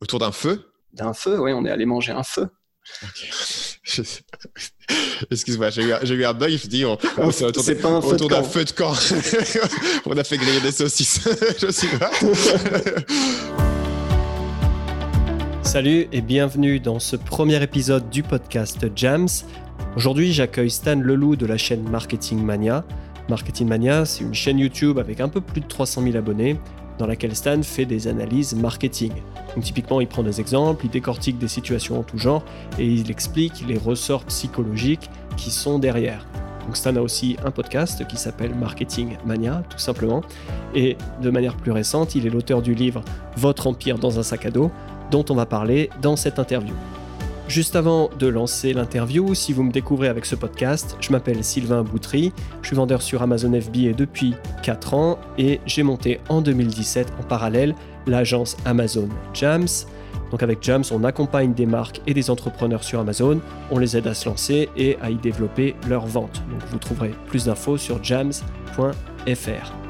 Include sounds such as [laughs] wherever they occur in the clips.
Autour d'un feu? D'un feu, oui, on est allé manger un feu. [laughs] Excuse-moi, j'ai eu, un bug. Je dis, on, c'est autour, d'un feu de camp. [laughs] on a fait griller des saucisses. [laughs] je sais pas. Salut et bienvenue dans ce premier épisode du podcast Jams. Aujourd'hui, j'accueille Stan Leloup de la chaîne Marketing Mania. Marketing Mania, c'est une chaîne YouTube avec un peu plus de 300 000 abonnés dans laquelle Stan fait des analyses marketing. Donc typiquement, il prend des exemples, il décortique des situations en tout genre et il explique les ressorts psychologiques qui sont derrière. Donc Stan a aussi un podcast qui s'appelle Marketing Mania, tout simplement. Et de manière plus récente, il est l'auteur du livre Votre empire dans un sac à dos, dont on va parler dans cette interview. Juste avant de lancer l'interview, si vous me découvrez avec ce podcast, je m'appelle Sylvain Boutry, je suis vendeur sur Amazon FBA depuis 4 ans et j'ai monté en 2017 en parallèle l'agence Amazon Jams. Donc avec Jams, on accompagne des marques et des entrepreneurs sur Amazon, on les aide à se lancer et à y développer leur vente. Donc vous trouverez plus d'infos sur jams.fr.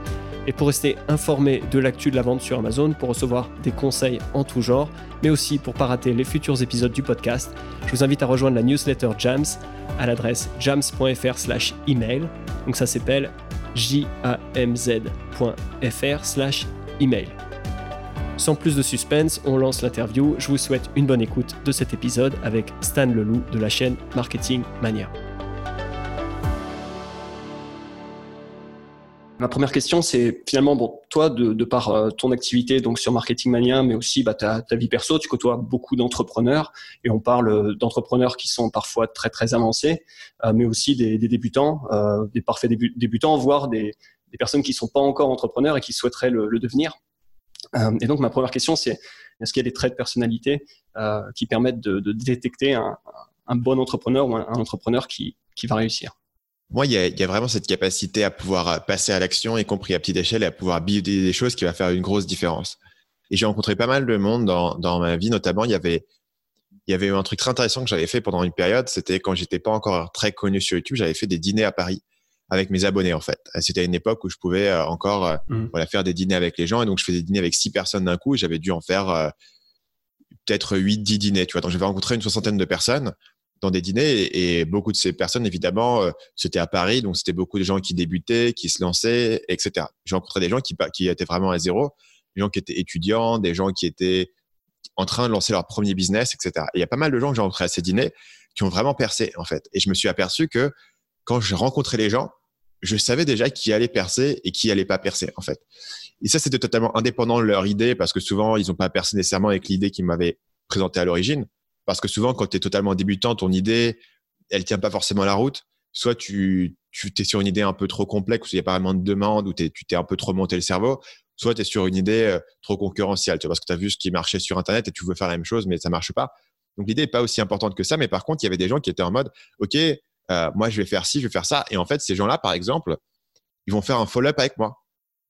Et pour rester informé de l'actu de la vente sur Amazon, pour recevoir des conseils en tout genre, mais aussi pour ne pas rater les futurs épisodes du podcast, je vous invite à rejoindre la newsletter Jams à l'adresse jams.fr email. Donc ça s'appelle jamz.fr slash email. Sans plus de suspense, on lance l'interview. Je vous souhaite une bonne écoute de cet épisode avec Stan Leloup de la chaîne Marketing Mania. Ma première question, c'est finalement, bon, toi, de, par euh, ton activité donc sur Marketing Mania, mais aussi bah, ta, vie perso, tu côtoies beaucoup d'entrepreneurs et on parle d'entrepreneurs qui sont parfois très très avancés, euh, mais aussi des, débutants, euh, des parfaits débutants, voire des, personnes qui ne sont pas encore entrepreneurs et qui souhaiteraient le, devenir. et donc ma première question, c'est est-ce qu'il y a des traits de personnalité qui permettent de, détecter un, bon entrepreneur ou un, entrepreneur qui va réussir? Moi, il y, a, vraiment cette capacité à pouvoir euh, passer à l'action, y compris à petite échelle, et à pouvoir builder des choses qui va faire une grosse différence. Et j'ai rencontré pas mal de monde dans, ma vie, notamment, il y avait, il y avait un truc très intéressant que j'avais fait pendant une période, c'était quand j'étais pas encore très connu sur YouTube, j'avais fait des dîners à Paris avec mes abonnés, en fait. C'était une époque où je pouvais euh, encore euh, mmh. voilà, faire des dîners avec les gens, et donc je faisais des dîners avec six personnes d'un coup, et j'avais dû en faire peut-être 8, 10 dîners, tu vois. Donc j'avais rencontré une soixantaine de personnes, dans des dîners et, beaucoup de ces personnes évidemment euh, c'était à Paris donc c'était beaucoup de gens qui débutaient qui se lançaient etc j'ai rencontré des gens qui, qui étaient vraiment à zéro des gens qui étaient étudiants des gens qui étaient en train de lancer leur premier business etc et il y a pas mal de gens que j'ai rencontrés à ces dîners qui ont vraiment percé en fait. Et je me suis aperçu que quand je rencontrais les gens je savais déjà qui allait percer et qui allait pas percer en fait. Et ça c'était totalement indépendant de leur idée parce que souvent ils n'ont pas percé nécessairement avec l'idée qu'ils m'avaient présentée à l'origine parce que souvent, quand tu es totalement débutant, ton idée, elle tient pas forcément la route. Soit tu, tu es sur une idée un peu trop complexe, où il n'y a pas vraiment de demande, où tu t'es un peu trop monté le cerveau. Soit tu es sur une idée euh, trop concurrentielle, tu vois, parce que tu as vu ce qui marchait sur Internet et tu veux faire la même chose, mais ça marche pas. Donc l'idée n'est pas aussi importante que ça. Mais par contre, il y avait des gens qui étaient en mode, OK, euh, moi, je vais faire ci, je vais faire ça. Et en fait, ces gens-là, par exemple, ils vont faire un follow-up avec moi.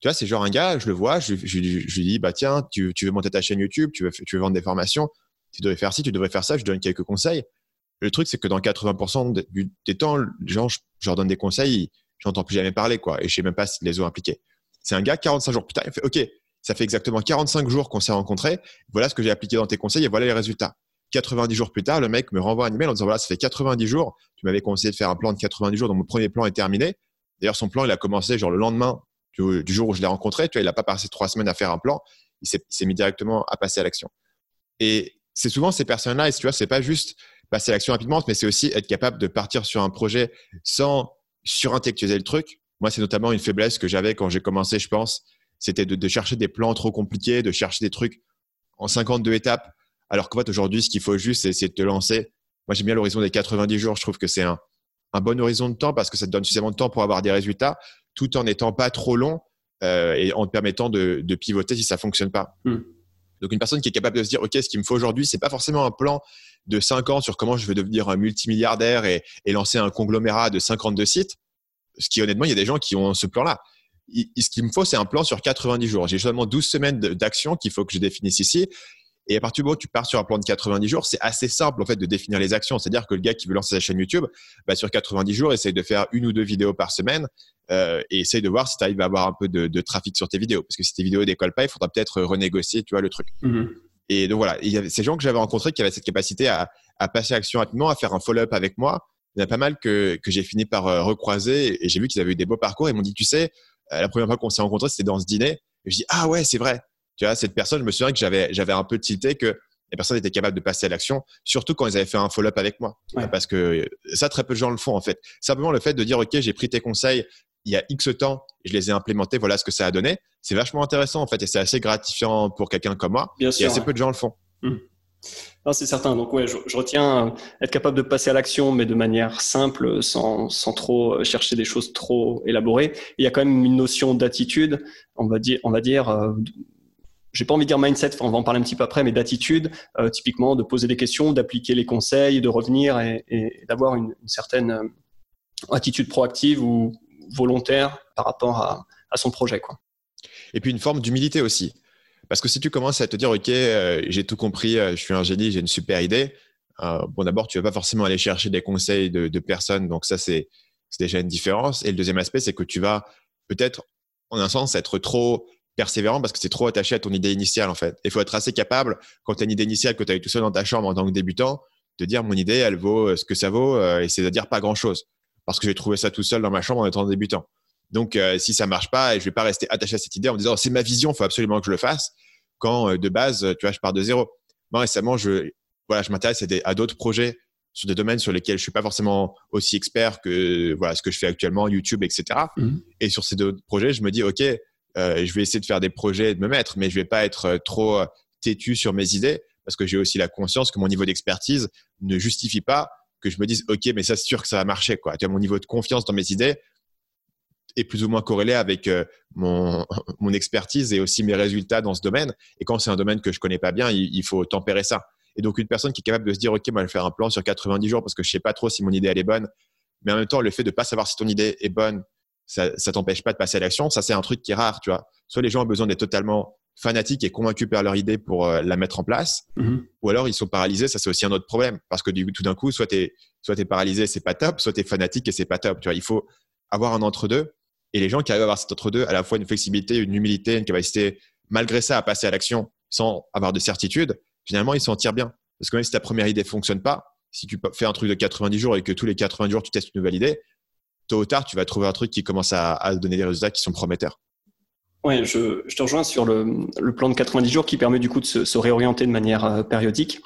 Tu vois, c'est genre un gars, je le vois, je, je, lui dis, bah tiens, tu, tu, veux monter ta chaîne YouTube, tu veux, tu veux vendre des formations tu devrais faire ci, tu devrais faire ça, je donne quelques conseils. Le truc, c'est que dans 80% des temps, les gens, je, leur donne des conseils, j'entends plus jamais parler, quoi, et je sais même pas s'ils les ont appliqués. C'est un gars, 45 jours plus tard, il fait, OK, ça fait exactement 45 jours qu'on s'est rencontrés, voilà ce que j'ai appliqué dans tes conseils et voilà les résultats. 90 jours plus tard, le mec me renvoie un email en disant, voilà, ça fait 90 jours, tu m'avais conseillé de faire un plan de 90 jours, donc mon premier plan est terminé. D'ailleurs, son plan, il a commencé genre le lendemain du, jour où je l'ai rencontré, tu vois, il n'a pas passé trois semaines à faire un plan, il s'est mis directement à passer à l'action. Et c'est souvent ces personnes-là, et tu vois, c'est pas juste passer l'action rapidement, mais c'est aussi être capable de partir sur un projet sans surintellectualiser le truc. Moi, c'est notamment une faiblesse que j'avais quand j'ai commencé, je pense. C'était de, chercher des plans trop compliqués, de chercher des trucs en 52 étapes. Alors qu'en fait, aujourd'hui, ce qu'il faut juste, c'est de te lancer. Moi, j'aime bien l'horizon des 90 jours. Je trouve que c'est un, bon horizon de temps parce que ça te donne suffisamment de temps pour avoir des résultats tout en n'étant pas trop long euh, et en te permettant de, pivoter si ça fonctionne pas. Hmm. Donc une personne qui est capable de se dire, OK, ce qu'il me faut aujourd'hui, c'est pas forcément un plan de 5 ans sur comment je vais devenir un multimilliardaire et, lancer un conglomérat de 52 sites. Ce qui, honnêtement, il y a des gens qui ont ce plan-là. Ce qu'il me faut, c'est un plan sur 90 jours. J'ai seulement 12 semaines d'action qu'il faut que je définisse ici. Et à partir du moment où tu pars sur un plan de 90 jours, c'est assez simple en fait de définir les actions. C'est-à-dire que le gars qui veut lancer sa chaîne YouTube, bah, sur 90 jours, essaye de faire une ou deux vidéos par semaine euh, et essaye de voir si tu arrives à avoir un peu de, trafic sur tes vidéos. Parce que si tes vidéos décollent pas, il faudra peut-être renégocier, tu vois, le truc. Mhm. Et donc voilà, il y avait ces gens que j'avais rencontrés qui avaient cette capacité à, à passer à l'action rapidement, à faire un follow-up avec moi. Il y en a pas mal que, que j'ai fini par euh, recroiser et j'ai vu qu'ils avaient eu des beaux parcours. Ils m'ont dit, tu sais, euh, la première fois qu'on s'est rencontrés, c'était dans ce dîner. Et je dis, ah ouais, c'est vrai. Tu vois, cette personne, je me souviens que j'avais, j'avais un peu tilté que les personnes étaient capables de passer à l'action, surtout quand ils avaient fait un follow-up avec moi. Parce que ça, très peu de gens le font en fait. Simplement le fait de dire, OK, j'ai pris tes conseils il y a X temps, je les ai implémentés, voilà ce que ça a donné. C'est vachement intéressant en fait et c'est assez gratifiant pour quelqu'un comme moi. Bien et assez peu de gens le font. Mmh. c'est certain. Donc ouais, je, retiens être capable de passer à l'action, mais de manière simple, sans, sans, trop chercher des choses trop élaborées. il y a quand même une notion d'attitude, on va dire, on va dire euh, j'ai pas envie de dire mindset, on va en parler un petit peu après, mais d'attitude, euh, typiquement de poser des questions, d'appliquer les conseils, de revenir et, d'avoir une, certaine euh, attitude proactive ou volontaire par rapport à, son projet. Quoi. Et puis une forme d'humilité aussi. Parce que si tu commences à te dire, OK, euh, j'ai tout compris, je suis un génie, j'ai une super idée, bon, d'abord, tu vas pas forcément aller chercher des conseils de, personnes, donc ça, c'est déjà une différence. Et le deuxième aspect, c'est que tu vas peut-être, en un sens, être trop persévérant parce que c'est trop attaché à ton idée initiale en fait. Il faut être assez capable, quand tu as une idée initiale que tu as eu tout seul dans ta chambre en tant que débutant, de dire mon idée, elle vaut euh, ce que ça vaut euh, et c'est à dire pas grand chose parce que j'ai trouvé ça tout seul dans ma chambre en étant débutant. Donc euh, si ça marche pas, et je vais pas rester attaché à cette idée en me disant c'est ma vision, il faut absolument que je le fasse quand de base, tu vois, je pars de zéro. Moi récemment, je voilà, je m'intéresse à d'autres projets sur des domaines sur lesquels je suis pas forcément aussi expert que voilà ce que je fais actuellement, YouTube, etc. Mmh. Et sur ces deux projets, je me dis ok, euh, je vais essayer de faire des projets et de me mettre, mais je vais pas être euh, trop euh, têtu sur mes idées parce que j'ai aussi la conscience que mon niveau d'expertise ne justifie pas que je me dise ok mais ça c'est sûr que ça va marcher quoi. Tu mon niveau de confiance dans mes idées est plus ou moins corrélé avec mon, [laughs] mon expertise et aussi mes résultats dans ce domaine. Et quand c'est un domaine que je connais pas bien, il, faut tempérer ça. Et donc une personne qui est capable de se dire ok moi je vais faire un plan sur 90 jours parce que je sais pas trop si mon idée elle est bonne, mais en même temps le fait de pas savoir si ton idée est bonne ça, ça t'empêche pas de passer à l'action. Ça, c'est un truc qui est rare, tu vois. Soit les gens ont besoin d'être totalement fanatiques et convaincus par leur idée pour euh, la mettre en place, mm-hmm. ou alors ils sont paralysés. Ça, c'est aussi un autre problème parce que du, tout d'un coup, soit tu soit es paralysé, c'est pas top, soit tu es fanatique et c'est pas top. Tu vois, il faut avoir un entre-deux. Et les gens qui arrivent à avoir cet entre-deux, à la fois une flexibilité, une humilité, une capacité, malgré ça, à passer à l'action sans avoir de certitude, finalement, ils s'en tirent bien. Parce que même si ta première idée fonctionne pas, si tu fais un truc de 90 jours et que tous les 80 jours, tu testes une nouvelle idée, tôt ou tard, tu vas trouver un truc qui commence à, donner des résultats qui sont prometteurs. Oui, je, te rejoins sur le, plan de 90 jours qui permet du coup de se, réorienter de manière euh, périodique.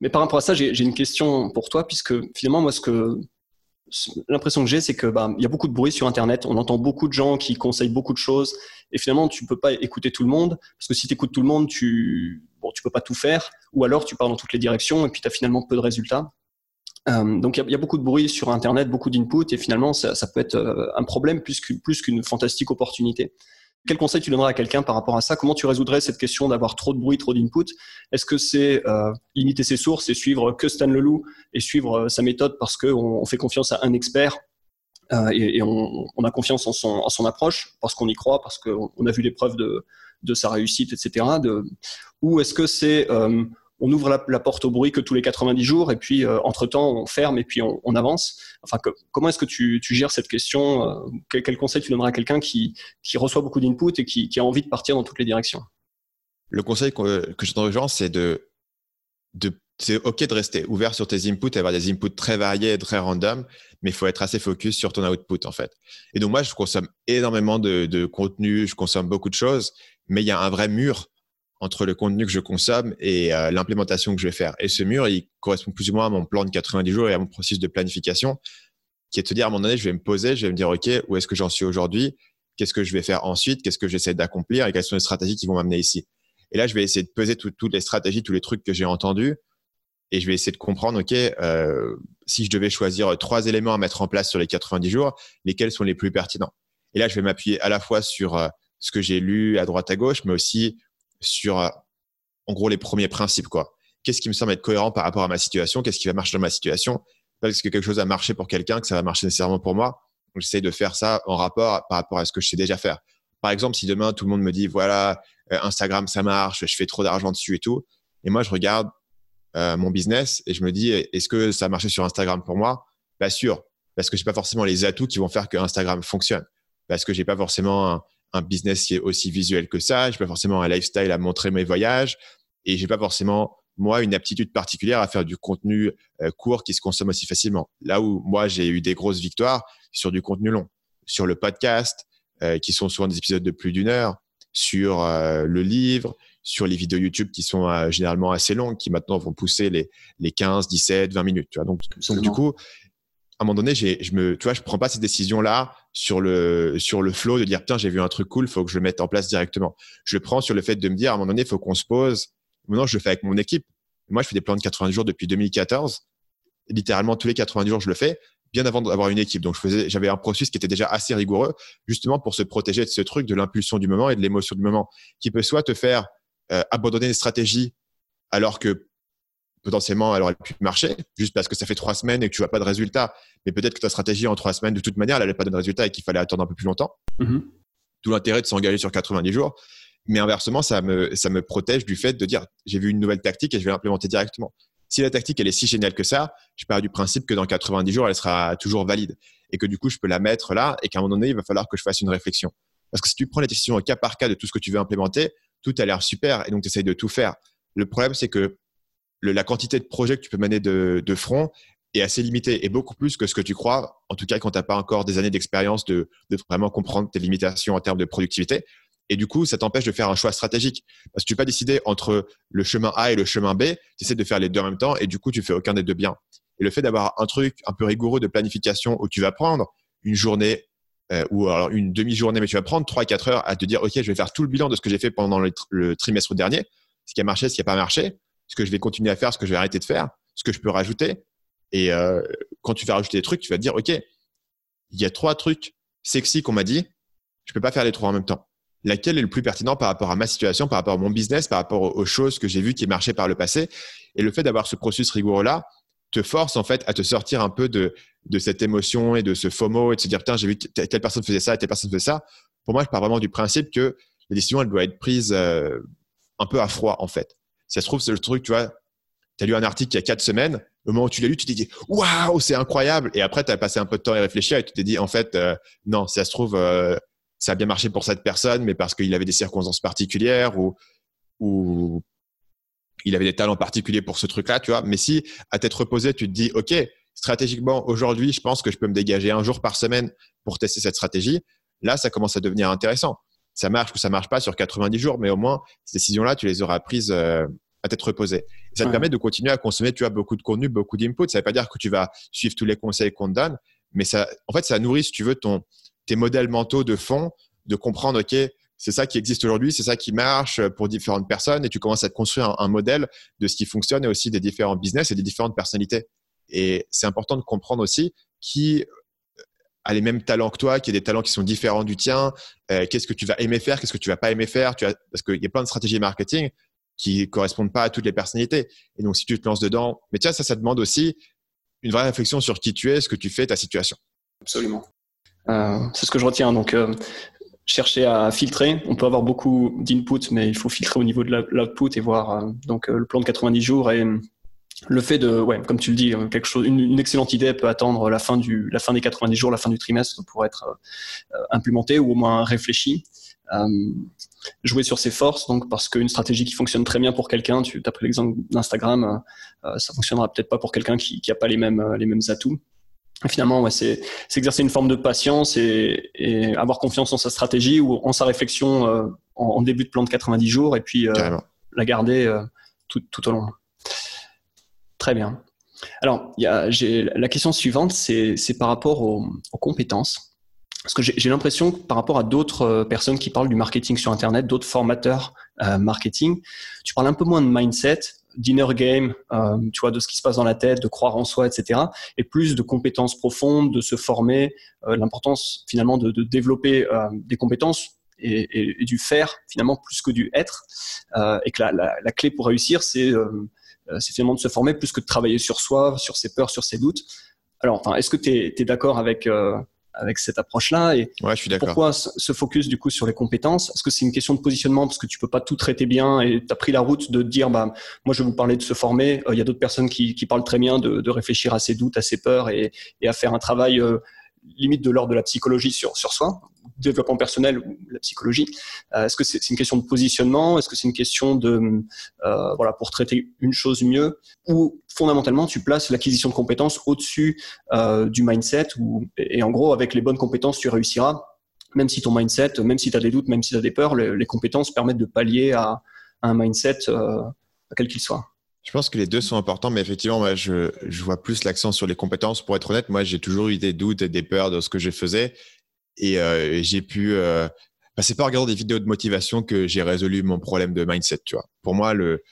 Mais par rapport à ça, j'ai une question pour toi, puisque finalement, moi, ce que l'impression que j'ai, c'est que bah, y a beaucoup de bruit sur Internet. On entend beaucoup de gens qui conseillent beaucoup de choses, et finalement, tu peux pas écouter tout le monde, parce que si tu écoutes tout le monde, tu bon, tu peux pas tout faire, ou alors tu pars dans toutes les directions, et puis tu as finalement peu de résultats. Euh, donc il y, a beaucoup de bruit sur Internet, beaucoup d'input, et finalement ça, peut être euh, un problème plus qu'une fantastique opportunité. Quel conseil tu donnerais à quelqu'un par rapport à ça? Comment tu résoudrais cette question d'avoir trop de bruit, trop d'input? Est-ce que c'est euh, limiter ses sources et suivre que Stan Leloup et suivre sa méthode parce qu'on fait confiance à un expert et, on, a confiance en son, approche parce qu'on y croit, parce qu'on a vu les preuves de, sa réussite, etc. ou est-ce que c'est on ouvre la, porte au bruit que tous les 90 jours et puis euh, entre-temps on ferme et puis on, avance. Enfin, comment est-ce que tu, gères cette question euh, quel, conseil tu donneras à quelqu'un qui, reçoit beaucoup d'input et qui, a envie de partir dans toutes les directions? Le conseil que, je donne aux gens, c'est de, c'est OK de rester ouvert sur tes inputs avoir des inputs très variés et très random, mais il faut être assez focus sur ton output en fait. Et donc moi, je consomme énormément de contenu, je consomme beaucoup de choses, mais il y a un vrai mur entre le contenu que je consomme et euh, l'implémentation que je vais faire. Et ce mur, il correspond plus ou moins à mon plan de 90 jours et à mon processus de planification, qui est de se dire à un moment donné, je vais me poser, je vais me dire, OK, où est-ce que j'en suis aujourd'hui? Qu'est-ce que je vais faire ensuite? Qu'est-ce que j'essaie d'accomplir? Et quelles sont les stratégies qui vont m'amener ici? Et là, je vais essayer de peser toutes les stratégies, tous les trucs que j'ai entendus. Et je vais essayer de comprendre, OK, euh, si je devais choisir trois éléments à mettre en place sur les 90 jours, lesquels sont les plus pertinents? Et là, je vais m'appuyer à la fois sur euh, ce que j'ai lu à droite à gauche, mais aussi sur, euh, en gros, les premiers principes, quoi. Qu'est-ce qui me semble être cohérent par rapport à ma situation? Qu'est-ce qui va marcher dans ma situation? Parce que quelque chose a marché pour quelqu'un, que ça va marcher nécessairement pour moi. J'essaie de faire ça en rapport par rapport à ce que je sais déjà faire. Par exemple, si demain tout le monde me dit voilà euh, Instagram ça marche, je fais trop d'argent dessus et tout, et moi je regarde euh, mon business et je me dis est-ce que ça a marché sur Instagram pour moi? Pas sûr, parce que j'ai pas forcément les atouts qui vont faire que Instagram fonctionne, parce que j'ai pas forcément un business qui est aussi visuel que ça. Je pas forcément un lifestyle à montrer mes voyages. et j'ai pas forcément moi une aptitude particulière à faire du contenu euh, court qui se consomme aussi facilement. Là où moi j'ai eu des grosses victoires sur du contenu long, sur le podcast euh, qui sont souvent des épisodes de plus d'une heure, sur euh, le livre, sur les vidéos YouTube qui sont généralement assez longues, qui maintenant vont pousser les, les 15, 17, 20 minutes. Tu vois. Donc, donc du coup, à un moment donné, je me, tu vois, je prends pas ces décisions-là sur le, sur le flow de dire, tiens, j'ai vu un truc cool, faut que je le mette en place directement. Je le prends sur le fait de me dire, à un moment donné, faut qu'on se pose. Maintenant, je le fais avec mon équipe. Moi, je fais des plans de 90 jours depuis 2014. Littéralement, tous les 90 jours, je le fais, bien avant d'avoir une équipe. Donc, j'avais un processus qui était déjà assez rigoureux, justement pour se protéger de ce truc, de l'impulsion du moment et de l'émotion du moment, qui peut soit te faire euh, abandonner une stratégie alors que potentiellement elle aurait pu marcher juste parce que ça fait trois semaines et que tu vois pas de résultat. Mais peut-être que ta stratégie en trois semaines, de toute manière, elle n'allait pas donner de résultat et qu'il fallait attendre un peu plus longtemps. Mm-hmm. Tout l'intérêt de s'engager sur 90 jours. Mais inversement, ça me, ça me protège du fait de dire j'ai vu une nouvelle tactique et je vais l'implémenter directement. Si la tactique elle est si géniale que ça, je pars du principe que dans 90 jours, elle sera toujours valide et que du coup, je peux la mettre là et qu'à un moment donné, il va falloir que je fasse une réflexion. Parce que si tu prends les décisions au cas par cas de tout ce que tu veux implémenter, tout a l'air super et donc tu essayes de tout faire. Le problème, c'est que la quantité de projets que tu peux mener de, front est assez limitée et beaucoup plus que ce que tu crois, en tout cas quand tu n'as pas encore des années d'expérience de, vraiment comprendre tes limitations en termes de productivité. Et du coup, ça t'empêche de faire un choix stratégique. Parce que tu peux pas décider entre le chemin A et le chemin B, tu essaies de faire les deux en même temps et du coup, tu fais aucun des deux bien. Et le fait d'avoir un truc un peu rigoureux de planification où tu vas prendre une journée euh, ou alors une demi-journée, mais tu vas prendre 3-4 heures à te dire, OK, je vais faire tout le bilan de ce que j'ai fait pendant le, trimestre dernier, ce qui a marché, ce qui n'a pas marché, ce que je vais continuer à faire, ce que je vais arrêter de faire, ce que je peux rajouter. Et euh, quand tu vas rajouter des trucs, tu vas te dire, OK, il y a trois trucs sexy qu'on m'a dit, je peux pas faire les trois en même temps. Laquelle est le plus pertinent par rapport à ma situation, par rapport à mon business, par rapport aux choses que j'ai vues qui marchaient par le passé? Et le fait d'avoir ce processus rigoureux-là te force en fait à te sortir un peu de, de cette émotion et de ce FOMO et de se dire, putain, j'ai vu telle personne faisait ça, telle personne faisait ça. Pour moi, je pars vraiment du principe que la décision, elle doit être prise euh, un peu à froid en fait ça se trouve, c'est le truc, tu vois, tu as lu un article il y a quatre semaines, au moment où tu l'as lu, tu t'es dit waouh, c'est incroyable. Et après, tu as passé un peu de temps à réfléchir et tu t'es dit en fait, euh, non, ça se trouve, euh, ça a bien marché pour cette personne, mais parce qu'il avait des circonstances particulières ou, ou il avait des talents particuliers pour ce truc-là, tu vois. Mais si à t'être reposé, tu te dis ok, stratégiquement, aujourd'hui, je pense que je peux me dégager un jour par semaine pour tester cette stratégie, là, ça commence à devenir intéressant. Ça marche ou ça marche pas sur 90 jours, mais au moins, ces décisions-là, tu les auras prises euh, à tête reposée. ça te permet de continuer à consommer, tu as beaucoup de contenu, beaucoup d'input. Ça ne veut pas dire que tu vas suivre tous les conseils qu'on te donne, mais ça, en fait, ça nourrit, si tu veux, ton, tes modèles mentaux de fond, de comprendre, OK, c'est ça qui existe aujourd'hui, c'est ça qui marche pour différentes personnes, et tu commences à te construire un, modèle de ce qui fonctionne et aussi des différents business et des différentes personnalités. Et c'est important de comprendre aussi qui a les mêmes talents que toi, qui a des talents qui sont différents du tien, euh, qu'est-ce que tu vas aimer faire, qu'est-ce que tu vas pas aimer faire, tu as, parce qu'il y a plein de stratégies marketing qui correspondent pas à toutes les personnalités. Et donc, si tu te lances dedans, mais tiens, ça, ça demande aussi une vraie réflexion sur qui tu es, ce que tu fais, ta situation. Absolument. Euh, c'est ce que je retiens. Donc, euh, chercher à filtrer. On peut avoir beaucoup d'input, mais il faut filtrer au niveau de l'output et voir. Donc, le plan de 90 jours et le fait de, ouais, comme tu le dis, quelque chose, une, excellente idée peut attendre la fin du, la fin des 90 jours, la fin du trimestre pour être implémentée ou au moins réfléchie. Euh, jouer sur ses forces, donc parce qu'une stratégie qui fonctionne très bien pour quelqu'un, tu as pris l'exemple d'Instagram, euh, ça fonctionnera peut-être pas pour quelqu'un qui n'a pas les mêmes, euh, les mêmes atouts. finalement, ouais, c'est exercer une forme de patience et, avoir confiance en sa stratégie ou en sa réflexion en, début de plan de 90 jours et puis la garder tout, tout, au long. Très bien. Alors, la question suivante, c'est par rapport aux, compétences. Parce que j'ai l'impression que par rapport à d'autres euh, personnes qui parlent du marketing sur Internet, d'autres formateurs euh, marketing, tu parles un peu moins de mindset, d'inner game, euh, tu vois, de ce qui se passe dans la tête, de croire en soi, etc. Et plus de compétences profondes, de se former, l'importance finalement de, développer des compétences et, du faire finalement plus que du être. Et que la, clé pour réussir, c'est finalement de se former plus que de travailler sur soi, sur ses peurs, sur ses doutes. Alors, enfin, est-ce que tu es, es d'accord avec avec cette approche-là. Et ouais, je suis pourquoi ce focus du coup sur les compétences? Est-ce que c'est une question de positionnement? Parce que tu peux pas tout traiter bien et tu as pris la route de dire bah moi je vais vous parler de se former. Euh, il y a d'autres personnes qui, qui, parlent très bien de, de, réfléchir à ses doutes, à ses peurs et, et à faire un travail euh, limite de l'ordre de la psychologie sur, sur soi, développement personnel ou la psychologie. Euh, est-ce que c'est une question de positionnement? Est-ce que c'est une question de euh, voilà pour traiter une chose mieux? Ou fondamentalement tu places l'acquisition de compétences au-dessus euh, du mindset et en gros avec les bonnes compétences tu réussiras même si ton mindset, même si tu as des doutes, même si tu as des peurs, les, compétences permettent de pallier à, un mindset quel qu'il soit. Je pense que les deux sont importants, mais effectivement, moi, je, je vois plus l'accent sur les compétences. Pour être honnête, moi, j'ai toujours eu des doutes et des peurs de ce que je faisais. Et euh, j'ai pu. Euh, bah, c'est pas en regardant des vidéos de motivation que j'ai résolu mon problème de mindset, tu vois. Pour moi, le,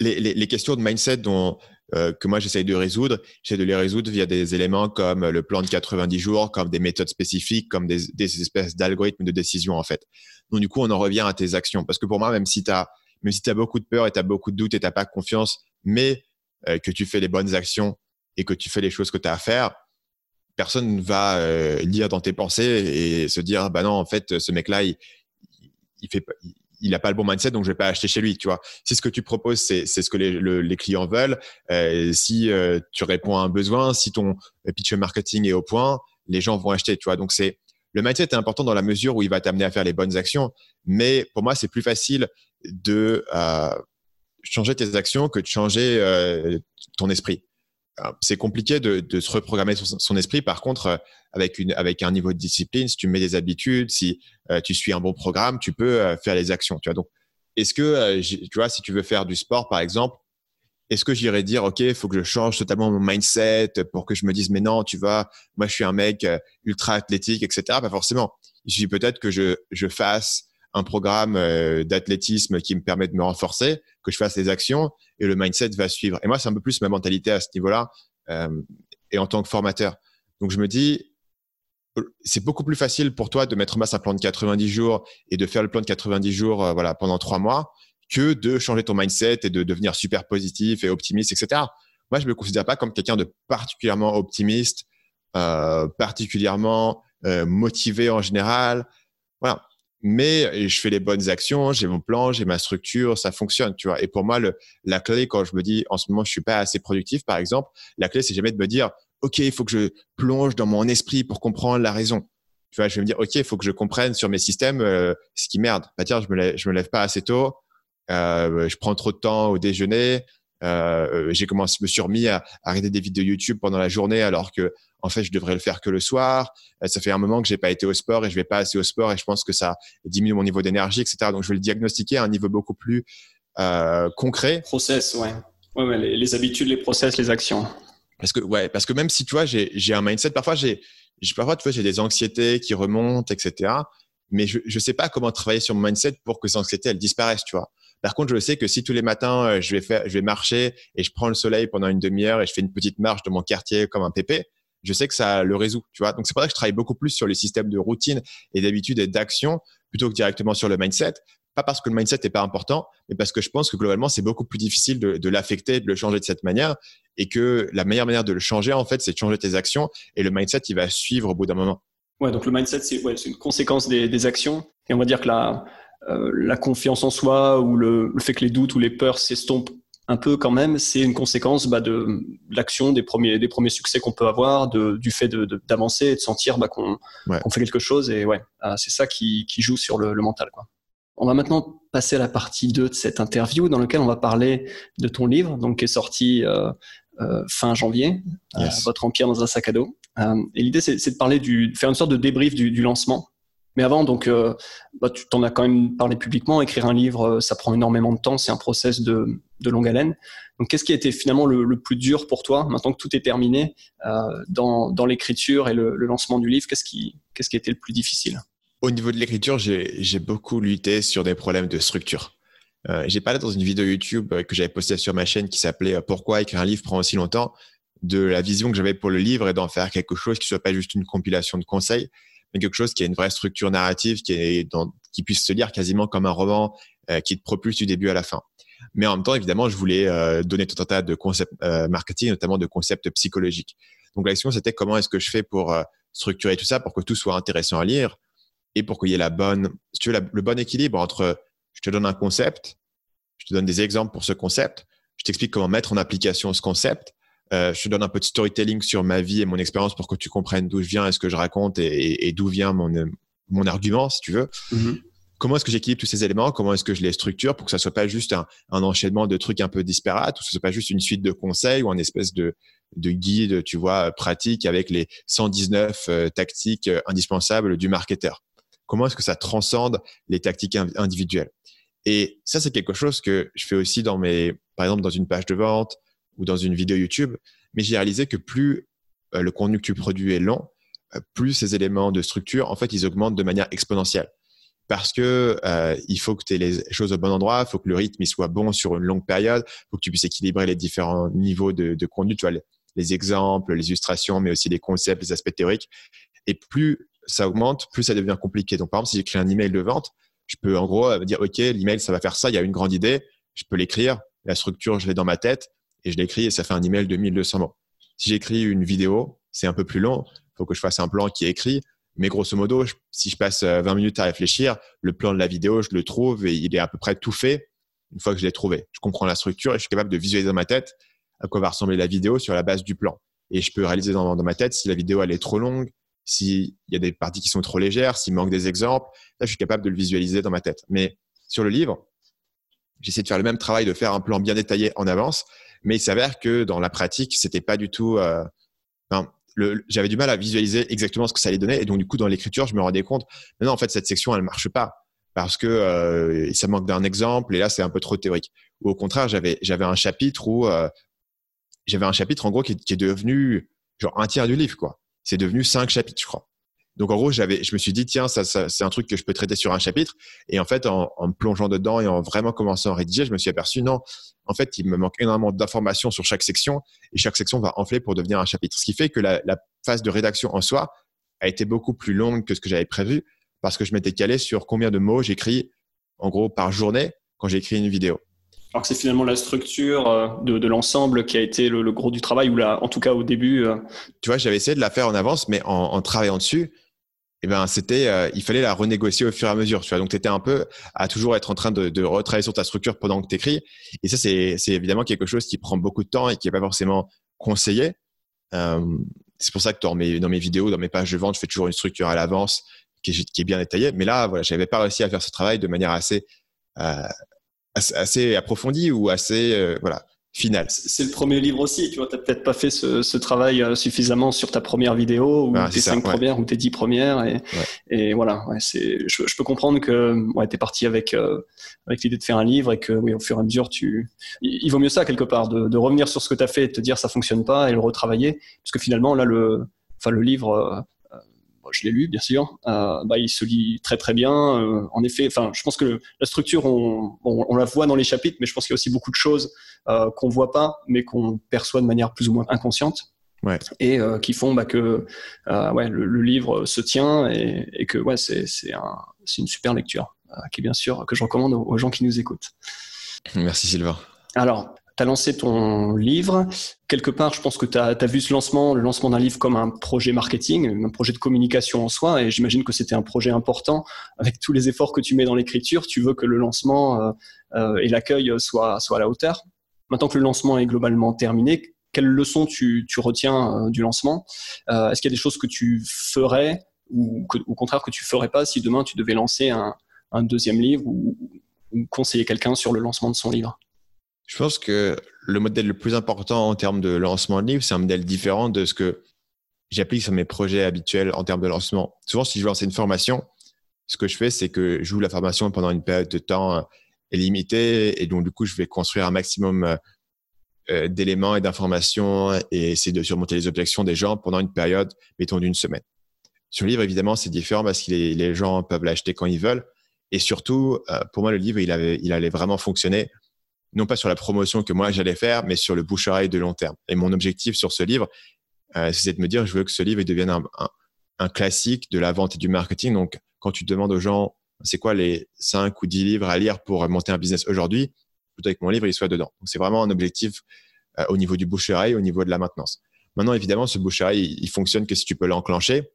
les, les, les, questions de mindset dont, euh, que moi j'essaye de résoudre, j'essaie de les résoudre via des éléments comme le plan de 90 jours, comme des méthodes spécifiques, comme des, des espèces d'algorithmes de décision en fait. Donc du coup, on en revient à tes actions. Parce que pour moi, même si tu as mais si tu as beaucoup de peur et tu as beaucoup de doutes et tu n'as pas confiance, mais euh, que tu fais les bonnes actions et que tu fais les choses que tu as à faire, personne ne va euh, lire dans tes pensées et se dire bah non en fait ce mec là il, il fait il a pas le bon mindset donc je vais pas acheter chez lui tu vois. Si ce que tu proposes c'est ce que les, clients veulent euh, si tu réponds à un besoin si ton pitch marketing est au point les gens vont acheter tu vois. Donc le mindset est important dans la mesure où il va t'amener à faire les bonnes actions mais pour moi c'est plus facile de euh, changer tes actions que de changer euh, ton esprit. Euh, c'est compliqué de, se reprogrammer son, esprit. Par contre, avec, une, avec un niveau de discipline, si tu mets des habitudes, si tu suis un bon programme, tu peux faire les actions. Tu vois. Donc, est-ce que, tu vois, si tu veux faire du sport, par exemple, est-ce que j'irais dire, OK, il faut que je change totalement mon mindset pour que je me dise, mais non, tu vois, moi, je suis un mec ultra athlétique, etc. Pas forcément. Il suffit peut-être que je, je fasse un programme euh, d'athlétisme qui me permet de me renforcer, que je fasse les actions et le mindset va suivre. Et moi, c'est un peu plus ma mentalité à ce niveau-là euh, et en tant que formateur. Donc, je me dis, c'est beaucoup plus facile pour toi de mettre en place un plan de 90 jours et de faire le plan de 90 jours euh, voilà, pendant trois mois que de changer ton mindset et de devenir super positif et optimiste, etc. Moi, je me considère pas comme quelqu'un de particulièrement optimiste, euh, particulièrement euh, motivé en général. Voilà mais je fais les bonnes actions, j'ai mon plan, j'ai ma structure, ça fonctionne, tu vois. Et pour moi, le, la clé, quand je me dis en ce moment je suis pas assez productif, par exemple, la clé c'est jamais de me dire, ok, il faut que je plonge dans mon esprit pour comprendre la raison. Tu vois, je vais me dire, ok, il faut que je comprenne sur mes systèmes euh, ce qui merde. Bah tiens, je me lève, je me lève pas assez tôt, euh, je prends trop de temps au déjeuner, euh, j'ai commencé, je me suis remis à, à des vidéos YouTube pendant la journée alors que en fait je devrais le faire que le soir. Euh, ça fait un moment que j'ai pas été au sport et je vais pas assez au sport et je pense que ça diminue mon niveau d'énergie, etc. Donc je vais le diagnostiquer à un niveau beaucoup plus euh, concret. Process, ouais. Ouais, ouais les, les, habitudes, les process, les actions. Parce que ouais, parce que même si tu vois, j'ai un mindset, parfois j'ai parfois tu vois j'ai des anxiétés qui remontent, etc. Mais je je sais pas comment travailler sur mon mindset pour que ces anxiétés elles disparaissent, tu vois. Par contre, je sais que si tous les matins, euh, je vais faire, je vais marcher et je prends le soleil pendant une demi-heure et je fais une petite marche de mon quartier comme un pépé, je sais que ça le résout, tu vois. Donc, c'est pour ça que je travaille beaucoup plus sur les systèmes de routine et d'habitude et d'action plutôt que directement sur le mindset. Pas parce que le mindset n'est pas important, mais parce que je pense que globalement, c'est beaucoup plus difficile de, l'affecter, de le changer de cette manière et que la meilleure manière de le changer, en fait, c'est de changer tes actions et le mindset, il va suivre au bout d'un moment. Ouais, donc le mindset, c'est une conséquence des, actions. Et on va dire que la, euh, la confiance en soi ou le, fait que les doutes ou les peurs s'estompent un peu quand même, c'est une conséquence bah, de, l'action, des premiers, des premiers succès qu'on peut avoir, de, du fait d'avancer et de sentir bah, qu'on fait quelque chose. Et ouais, ah, c'est ça qui, qui, joue sur le, le, mental. Quoi. On va maintenant passer à la partie 2 de cette interview dans laquelle on va parler de ton livre, donc qui est sorti euh, euh, fin janvier, Votre Empire dans un sac à dos. et l'idée, c'est de parler du, faire une sorte de débrief du, du lancement mais avant, donc, euh, bah, tu t'en as quand même parlé publiquement. Écrire un livre, euh, ça prend énormément de temps. C'est un process de, longue haleine. Donc, qu'est-ce qui a été finalement le, plus dur pour toi, maintenant que tout est terminé, euh, dans, l'écriture et le, lancement du livre Qu'est-ce qui, qu'est-ce qui a été le plus difficile? Au niveau de l'écriture, j'ai beaucoup lutté sur des problèmes de structure. Euh, j'ai parlé dans une vidéo YouTube que j'avais postée sur ma chaîne qui s'appelait Pourquoi écrire un livre prend aussi longtemps? De la vision que j'avais pour le livre et d'en faire quelque chose qui soit pas juste une compilation de conseils, quelque chose qui a une vraie structure narrative, qui, est dans, qui puisse se lire quasiment comme un roman, euh, qui te propulse du début à la fin. Mais en même temps, évidemment, je voulais euh, donner tout un tas de concepts euh, marketing, notamment de concepts psychologiques. Donc l'action, c'était comment est-ce que je fais pour structurer tout ça pour que tout soit intéressant à lire et pour qu'il y ait la bonne, si tu veux, le bon équilibre entre je te donne un concept, je te donne des exemples pour ce concept, je t'explique comment mettre en application ce concept, je te donne un peu de storytelling sur ma vie et mon expérience pour que tu comprennes d'où je viens et ce que je raconte et, d'où vient mon, mon argument, si tu veux. Mm-hmm comment est-ce que j'équilibre tous ces éléments? Comment est-ce que je les structure pour que ça soit pas juste un, enchaînement de trucs un peu disparates, ou que ce soit pas juste une suite de conseils ou un espèce de, guide, tu vois, pratique avec les 119 euh, tactiques euh, indispensables du marketeur? Comment est-ce que ça transcende les tactiques individuelles? Et ça, c'est quelque chose que je fais aussi dans mes, par exemple, dans une page de vente ou dans une vidéo YouTube. Mais j'ai réalisé que plus euh, le contenu que tu produis est long, plus ces éléments de structure, en fait, ils augmentent de manière exponentielle parce que euh, il faut que tu aies les choses au bon endroit, il faut que le rythme soit bon sur une longue période, il faut que tu puisses équilibrer les différents niveaux de, contenu, tu vois, les, exemples, les illustrations, mais aussi les concepts, les aspects théoriques. Et plus ça augmente, plus ça devient compliqué. Donc, par exemple, si j'écris un email de vente, je peux en gros dire, OK, l'email, ça va faire ça, il y a une grande idée, je peux l'écrire, la structure, je l'ai dans ma tête, et je l'écris et ça fait un email de 1200 mots. Si j'écris une vidéo, c'est un peu plus long, il faut que je fasse un plan qui est écrit, mais grosso modo, si je passe 20 euh, minutes à réfléchir, le plan de la vidéo, je le trouve et il est à peu près tout fait une fois que je l'ai trouvé. Je comprends la structure et je suis capable de visualiser dans ma tête à quoi va ressembler la vidéo sur la base du plan. Et je peux réaliser dans, ma tête si la vidéo elle est trop longue, s'il y a des parties qui sont trop légères, s'il manque des exemples. Là, je suis capable de le visualiser dans ma tête. Mais sur le livre, j'essaie de faire le même travail, de faire un plan bien détaillé en avance. Mais il s'avère que dans la pratique, c'était pas du tout. Euh, j'avais du mal à visualiser exactement ce que ça allait donner. Et donc, du coup, dans l'écriture, je me rendais compte, non, en fait, cette section, elle marche pas parce que euh, ça manque d'un exemple et là, c'est un peu trop théorique. Ou au contraire, j'avais, j'avais un chapitre où euh, j'avais un chapitre, en gros, qui, qui, est devenu genre un tiers du livre, quoi. C'est devenu cinq chapitres, je crois. Donc en gros, j'avais, je me suis dit tiens, ça, ça c'est un truc que je peux traiter sur un chapitre. Et en fait, en, en me plongeant dedans et en vraiment commençant à rédiger, je me suis aperçu non, en fait, il me manque énormément d'informations sur chaque section et chaque section va enfler pour devenir un chapitre. Ce qui fait que la, la phase de rédaction en soi a été beaucoup plus longue que ce que j'avais prévu parce que je m'étais calé sur combien de mots j'écris en gros par journée quand j'écris une vidéo. Alors que c'est finalement la structure euh, de, de l'ensemble qui a été le, gros du travail, ou là, en tout cas au début. Euh. Tu vois, j'avais essayé de la faire en avance, mais en, en travaillant dessus, eh ben c'était euh, il fallait la renégocier au fur et à mesure tu vois. Donc tu étais un peu à toujours être en train de, retravailler sur ta structure pendant que tu écris et ça c'est évidemment quelque chose qui prend beaucoup de temps et qui est pas forcément conseillé. Euh, c'est pour ça que dans mes vidéos dans mes pages de vente je fais toujours une structure à l'avance qui, est bien détaillée. Mais là voilà j'avais pas réussi à faire ce travail de manière assez euh, assez, approfondie ou assez voilà final. C'est le premier livre aussi, tu vois, peut-être pas fait ce, travail euh, suffisamment sur ta première vidéo, ou tes cinq premières, ou tes dix premières, et, et voilà, ouais, je, je, peux comprendre que ouais, tu es parti avec, euh, avec l'idée de faire un livre, et que oui, au fur et à mesure, tu... il, vaut mieux ça quelque part, de, de revenir sur ce que tu as fait et te dire ça fonctionne pas, et le retravailler, parce que finalement, là, le, enfin, le livre, euh, je l'ai lu bien sûr. Euh, bah, il se lit très très bien. Euh, en effet, enfin, je pense que la structure, on, on, la voit dans les chapitres, mais je pense qu'il y a aussi beaucoup de choses euh, qu'on voit pas, mais qu'on perçoit de manière plus ou moins inconsciente. Ouais. Et euh, qui font bah, que euh, ouais, le, le, livre se tient et, et que ouais, c'est un, une super lecture, qui bien sûr que je recommande aux, aux gens qui nous écoutent. Merci Sylvain. Alors, tu lancé ton livre. Quelque part, je pense que tu as, vu ce lancement, le lancement d'un livre comme un projet marketing, un projet de communication en soi, et j'imagine que c'était un projet important. Avec tous les efforts que tu mets dans l'écriture, tu veux que le lancement euh, euh, et l'accueil soient, à la hauteur. Maintenant que le lancement est globalement terminé, quelles leçons tu, tu retiens euh, du lancement? Est-ce qu'il y a des choses que tu ferais ou au contraire que tu ferais pas si demain tu devais lancer un, un deuxième livre ou, ou conseiller quelqu'un sur le lancement de son livre? Je pense que le modèle le plus important en termes de lancement de livre, c'est un modèle différent de ce que j'applique sur mes projets habituels en termes de lancement. Souvent, si je veux lancer une formation, ce que je fais, c'est que je joue la formation pendant une période de temps euh, limitée et donc du coup, je vais construire un maximum euh, euh, d'éléments et d'informations et essayer de surmonter les objections des gens pendant une période, mettons, d'une semaine. Sur le livre, évidemment, c'est différent parce que les, gens peuvent l'acheter quand ils veulent. Et surtout, pour moi, le livre, il, il allait vraiment fonctionner non pas sur la promotion que moi j'allais faire, mais sur le bouche-oreille de long terme. Et mon objectif sur ce livre, euh, c'est de me dire, je veux que ce livre devienne un, classique de la vente et du marketing. Donc, quand tu demandes aux gens, c'est quoi les 5 ou 10 livres à lire pour monter un business aujourd'hui, plutôt que mon livre, il soit dedans. Donc, c'est vraiment un objectif euh, au niveau du bouche-oreille, au niveau de la maintenance. Maintenant, évidemment, ce bouche-oreille, il, fonctionne que si tu peux l'enclencher.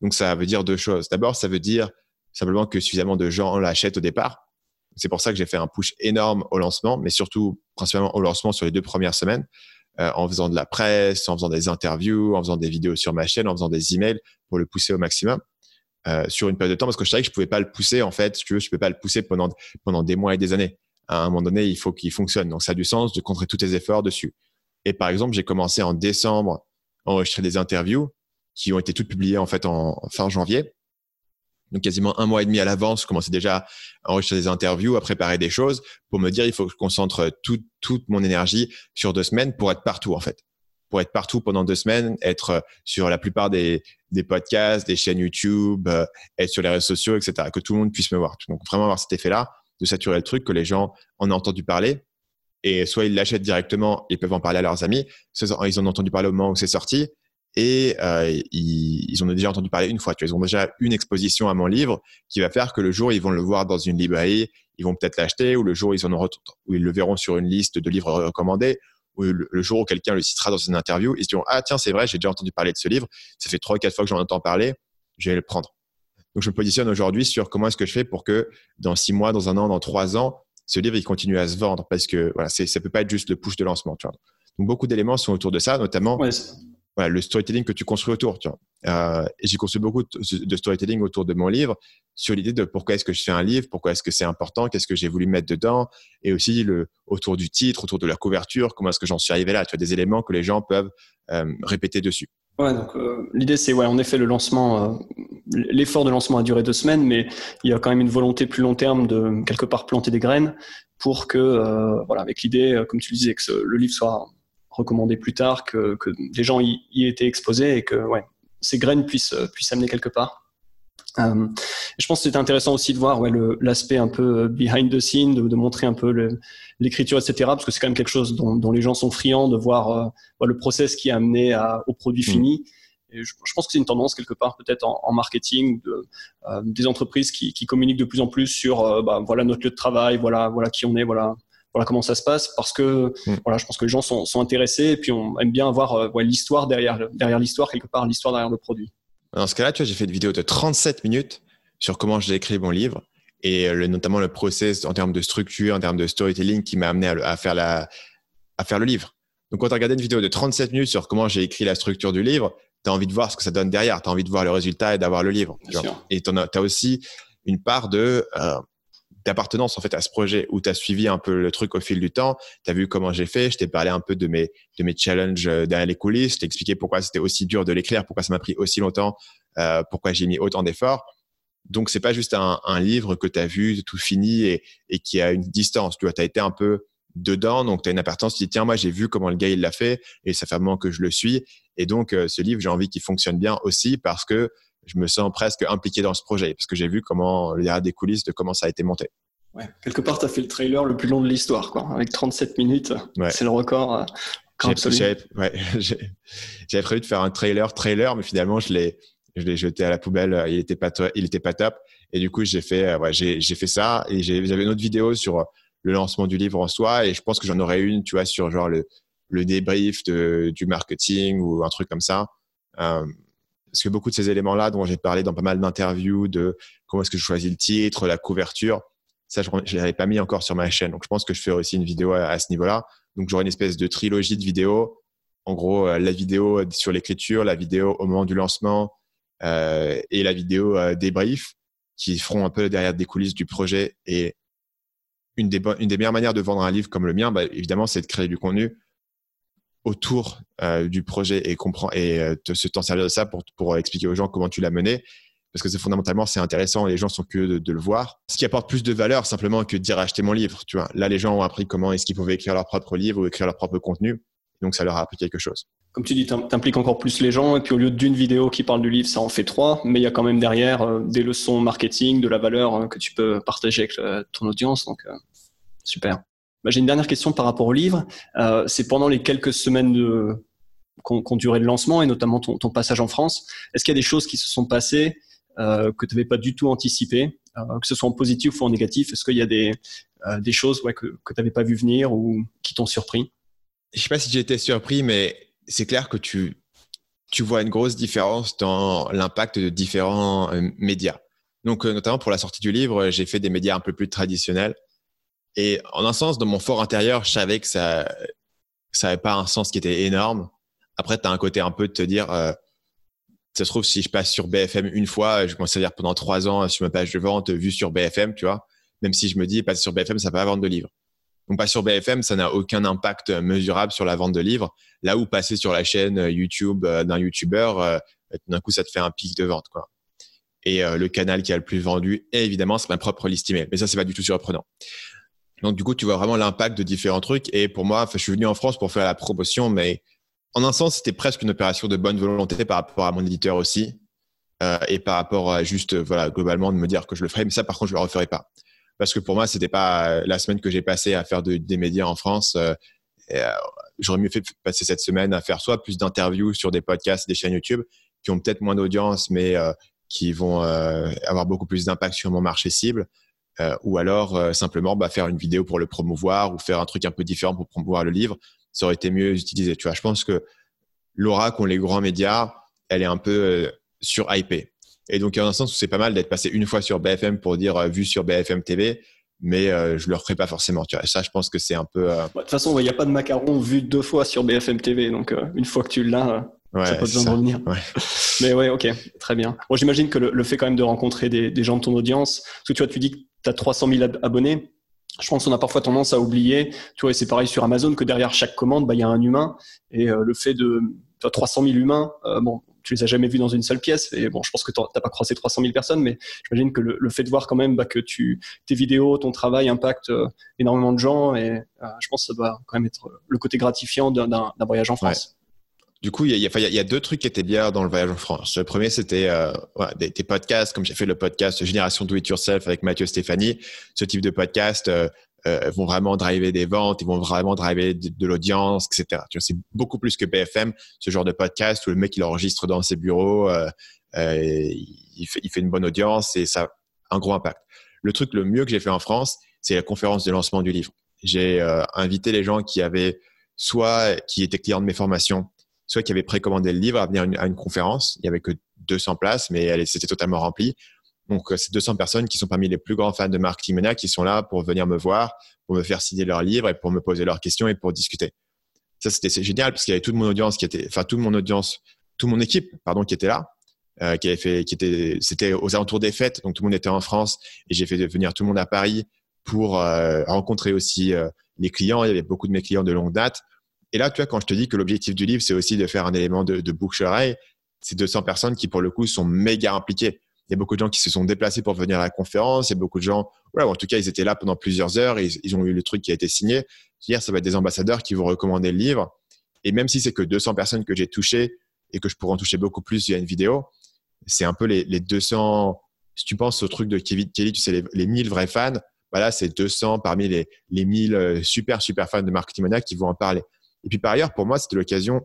Donc, ça veut dire deux choses. D'abord, ça veut dire simplement que suffisamment de gens l'achètent au départ. C'est pour ça que j'ai fait un push énorme au lancement, mais surtout principalement au lancement sur les deux premières semaines, en faisant de la presse, en faisant des interviews, en faisant des vidéos sur ma chaîne, en faisant des emails pour le pousser au maximum. sur une période de temps parce que je savais que je pouvais pas le pousser en fait si tu veux je peux pas le pousser pendant pendant des mois et des années. À un moment donné il faut qu'il fonctionne. Donc ça a du sens de concentrer tous tes efforts dessus. Et par exemple j'ai commencé en décembre à enregistrer des interviews qui ont été toutes publiées en fait en fin janvier donc quasiment un mois et demi à l'avance, je commençais déjà à enregistrer des interviews, à préparer des choses pour me dire il faut que je concentre toute mon énergie sur deux semaines pour être partout en fait. Pour être partout pendant deux semaines, être sur la plupart des, des podcasts, des chaînes YouTube, euh, être sur les réseaux sociaux, etc. Que tout le monde puisse me voir. Donc vraiment avoir cet effet-là de saturer le truc, que les gens en ont entendu parler et soit ils l'achètent directement, ils peuvent en parler à leurs amis, soit ils en ont entendu parler au moment où c'est sorti, et euh, ils, ils, en ont déjà entendu parler une fois. Tu vois, ils ont déjà une exposition à mon livre qui va faire que le jour ils vont le voir dans une librairie, ils vont peut-être l'acheter, ou le jour ils en auront, où ils le verront sur une liste de livres recommandés, ou le, jour où quelqu'un le citera dans une interview, ils se diront ah tiens c'est vrai, j'ai déjà entendu parler de ce livre, ça fait trois ou quatre fois que j'en entends parler, je vais le prendre. Donc je me positionne aujourd'hui sur comment est-ce que je fais pour que dans six mois, dans un an, dans trois ans, ce livre il continue à se vendre parce que voilà, ça peut pas être juste le push de lancement. Tu vois. Donc beaucoup d'éléments sont autour de ça, notamment voilà, le storytelling que tu construis autour. Tu vois. Euh, j'ai construit beaucoup de storytelling autour de mon livre sur l'idée de pourquoi est-ce que je fais un livre, pourquoi est-ce que c'est important, qu'est-ce que j'ai voulu mettre dedans, et aussi le, autour du titre, autour de la couverture, comment est-ce que j'en suis arrivé là. Tu as des éléments que les gens peuvent euh, répéter dessus. Ouais, donc euh, l'idée c'est ouais, en effet le lancement, l'effort de lancement a duré deux semaines, mais il y a quand même une volonté plus long terme de quelque part planter des graines pour que voilà avec l'idée, comme tu le disais, que le livre soit recommander plus tard, que, que des gens y, y, étaient exposés et que ouais, ces graines puissent, puissent amener quelque part. Euh, je pense que c'était intéressant aussi de voir ouais, l'aspect un peu behind the scene, de, de montrer un peu l'écriture, etc. Parce que c'est quand même quelque chose dont, dont, les gens sont friands de voir euh, le process qui a amené à, au produit mm. fini. Et je, je, pense que c'est une tendance quelque part peut-être en, en, marketing de, euh, des entreprises qui, qui, communiquent de plus en plus sur euh, bah, voilà notre lieu de travail, voilà voilà qui on est, voilà voilà comment ça se passe parce que mm. voilà je pense que les gens sont, sont, intéressés et puis on aime bien avoir euh, ouais, l'histoire derrière derrière l'histoire quelque part l'histoire derrière le produit dans ce cas-là tu vois j'ai fait une vidéo de 37 minutes sur comment j'ai écrit mon livre et euh, le, notamment le process en termes de structure en termes de storytelling qui m'a amené à, à, faire la à faire le livre donc quand tu regardé une vidéo de 37 minutes sur comment j'ai écrit la structure du livre tu as envie de voir ce que ça donne derrière tu as envie de voir le résultat et d'avoir le livre tu vois. et tu as, aussi une part de euh, d'appartenance en fait à ce projet où tu as suivi un peu le truc au fil du temps, tu as vu comment j'ai fait, je t'ai parlé un peu de mes de mes challenges euh, derrière les coulisses, je t'ai expliqué pourquoi c'était aussi dur de l'écrire, pourquoi ça m'a pris aussi longtemps, euh, pourquoi j'ai mis autant d'efforts. Donc c'est pas juste un, un livre que tu as vu tout fini et, et qui a une distance, tu vois, tu as été un peu dedans, donc tu as une appartenance, tu dis tiens moi j'ai vu comment le gars il l'a fait et ça fait un moment que je le suis et donc euh, ce livre j'ai envie qu'il fonctionne bien aussi parce que je me sens presque impliqué dans ce projet parce que j'ai vu comment il y a des coulisses de comment ça a été monté. Ouais, quelque part, tu as fait le trailer le plus long de l'histoire, quoi, avec 37 minutes. C'est le record. Euh, [laughs] J'avais ouais, prévu de faire un trailer, trailer, mais finalement, je l'ai, je l'ai jeté à la poubelle. Il était pas, il était pas top. Et du coup, j'ai fait, euh, ouais, j'ai, j'ai fait ça. Et j'avais une autre vidéo sur le lancement du livre en soi. Et je pense que j'en aurais une, tu vois, sur genre le, le débrief de, du marketing ou un truc comme ça. Euh, parce que beaucoup de ces éléments-là dont j'ai parlé dans pas mal d'interviews de comment est-ce que je choisis le titre, la couverture, ça je ne l'avais pas mis encore sur ma chaîne. Donc je pense que je ferai aussi une vidéo à, ce niveau-là. Donc j'aurai une espèce de trilogie de vidéos. En gros, euh, la vidéo sur l'écriture, la vidéo au moment du lancement euh, et la vidéo euh, débrief qui feront un peu derrière des coulisses du projet. Et une des, une des meilleures manières de vendre un livre comme le mien, bah, évidemment, c'est de créer du contenu autour euh, du projet et comprendre et euh, se t'en servir de ça pour, pour expliquer aux gens comment tu l'as mené. Parce que c'est fondamentalement c'est intéressant les gens sont curieux de, le voir. Ce qui apporte plus de valeur simplement que de dire acheter mon livre tu vois. Là les gens ont appris comment est-ce qu'ils pouvaient écrire leur propre livre ou écrire leur propre contenu. Donc ça leur a appris quelque chose. Comme tu dis t'impliques encore plus les gens et puis au lieu d'une vidéo qui parle du livre ça en fait trois mais il y a quand même derrière euh, des leçons marketing de la valeur euh, que tu peux partager avec euh, ton audience. Donc super bah, j'ai une dernière question par rapport au livre c'est pendant les quelques semaines de qu'on duré le lancement et notamment ton, passage en France est-ce qu'il y a des choses qui se sont passées euh, que tu n'avais pas du tout anticipé, euh, que ce soit en positif ou en négatif? Est-ce qu'il y a des, euh, choses que, tu n'avais pas vu venir ou qui t'ont surpris? Je ne sais pas si été surpris, mais c'est clair que tu, tu vois une grosse différence dans l'impact de différents médias. Donc, notamment pour la sortie du livre, j'ai fait des médias un peu plus traditionnels. Et en un sens, dans mon fort intérieur, je savais que ça, ça n'avait pas un sens qui était énorme. Après, tu as un côté un peu de te dire, euh, ça se trouve, si je passe sur BFM une fois, je commence à dire pendant trois ans sur ma page de vente vue sur BFM, tu vois. Même si je me dis, passer sur BFM, ça va pas vendre de livres. Donc, pas sur BFM, ça n'a aucun impact mesurable sur la vente de livres. Là où passer sur la chaîne YouTube euh, d'un YouTuber, euh, d'un coup, ça te fait un pic de vente, quoi. Et euh, le canal qui a le plus vendu, évidemment, c'est ma propre liste email. Mais ça, c'est pas du tout surprenant. Donc, du coup, tu vois vraiment l'impact de différents trucs. Et pour moi, je suis venu en France pour faire la promotion, mais en un sens, c'était presque une opération de bonne volonté par rapport à mon éditeur aussi. Euh, et par rapport à juste, voilà, globalement, de me dire que je le ferais. Mais ça, par contre, je le referai pas. Parce que pour moi, c'était pas euh, la semaine que j'ai passée à faire des médias en France. Euh, j'aurais mieux fait passer cette semaine à faire soit plus d'interviews sur des podcasts, des chaînes YouTube qui ont peut-être moins d'audience, mais qui vont avoir beaucoup plus d'impact sur mon marché cible. Ou alors simplement bah, faire une vidéo pour le promouvoir ou faire un truc un peu différent pour promouvoir le livre ça aurait été mieux utilisé. Tu vois, je pense que l'aura qu'ont les grands médias, elle est un peu euh, sur surhypée. Et donc, il y a un sens où c'est pas mal d'être passé une fois sur BFM pour dire euh, vu sur BFM TV, mais euh, je le referai pas forcément. Tu vois. Ça, je pense que c'est un peu. De toute façon, il n'y a pas de macaron vu deux fois sur BFM TV, donc une fois que tu l'as. Ouais, ça pas besoin de revenir. [laughs] Mais ouais, ok, très bien. Moi, j'imagine que le, fait quand même de rencontrer des, des, gens de ton audience, parce que tu vois, tu dis que tu as 300 000 abonnés, je pense qu'on a parfois tendance à oublier, tu vois, c'est pareil sur Amazon, que derrière chaque commande, bah, il y a un humain. Et euh, le fait de 300 000 humains, euh, bon, tu les as jamais vus dans une seule pièce. Et bon, je pense que tu n'as pas croisé 300 000 personnes, mais j'imagine que le, fait de voir quand même bah, que tu, tes vidéos, ton travail impactent euh, énormément de gens. Et je pense que ça doit quand même être le côté gratifiant d'un voyage en France. Du coup, il y, a, deux trucs qui étaient bien dans le voyage en France. Le premier, c'était euh, des, podcasts, comme j'ai fait le podcast Génération Do It Yourself avec Mathieu Stéphanie. Ce type de podcast euh, euh, vont vraiment driver des ventes, ils vont vraiment driver de, l'audience, etc. c'est beaucoup plus que BFM, ce genre de podcast où le mec il enregistre dans ses bureaux, il fait, il, fait, une bonne audience et ça a un gros impact. Le truc le mieux que j'ai fait en France, c'est la conférence de lancement du livre. J'ai invité les gens qui avaient soit qui étaient clients de mes formations soit qui avaient précommandé le livre à venir à une, conférence. Il y avait que 200 places, mais c'était totalement rempli. Donc, euh, c'est 200 personnes qui sont parmi les plus grands fans de Marketing Mania qui sont là pour venir me voir, pour me faire signer leur livre et pour me poser leurs questions et pour discuter. Ça, c'était génial parce qu'il y avait toute mon audience qui était, enfin, toute mon audience, toute mon équipe, pardon, qui était là, euh, qui avait fait, qui était, c'était aux alentours des fêtes, donc tout le monde était en France et j'ai fait venir tout le monde à Paris pour euh, rencontrer aussi les clients. Il y avait beaucoup de mes clients de longue date. Et là, tu vois, quand je te dis que l'objectif du livre, c'est aussi de faire un élément de, de bouche-oreille, c'est 200 personnes qui, pour le coup, sont méga impliquées. Il y a beaucoup de gens qui se sont déplacés pour venir à la conférence. Il y a beaucoup de gens, voilà, en tout cas, ils étaient là pendant plusieurs heures. Ils, ont eu le truc qui a été signé. Hier, ça va être des ambassadeurs qui vont recommander le livre. Et même si c'est que 200 personnes que j'ai touchées et que je pourrais en toucher beaucoup plus via une vidéo, c'est un peu les, les, 200. Si tu penses au truc de Kevin Kelly, tu sais, les, les 1000 vrais fans, voilà, c'est 200 parmi les, les 1000 euh, super, super fans de Marketing Mania qui vont en parler. Et puis par ailleurs, pour moi, c'était l'occasion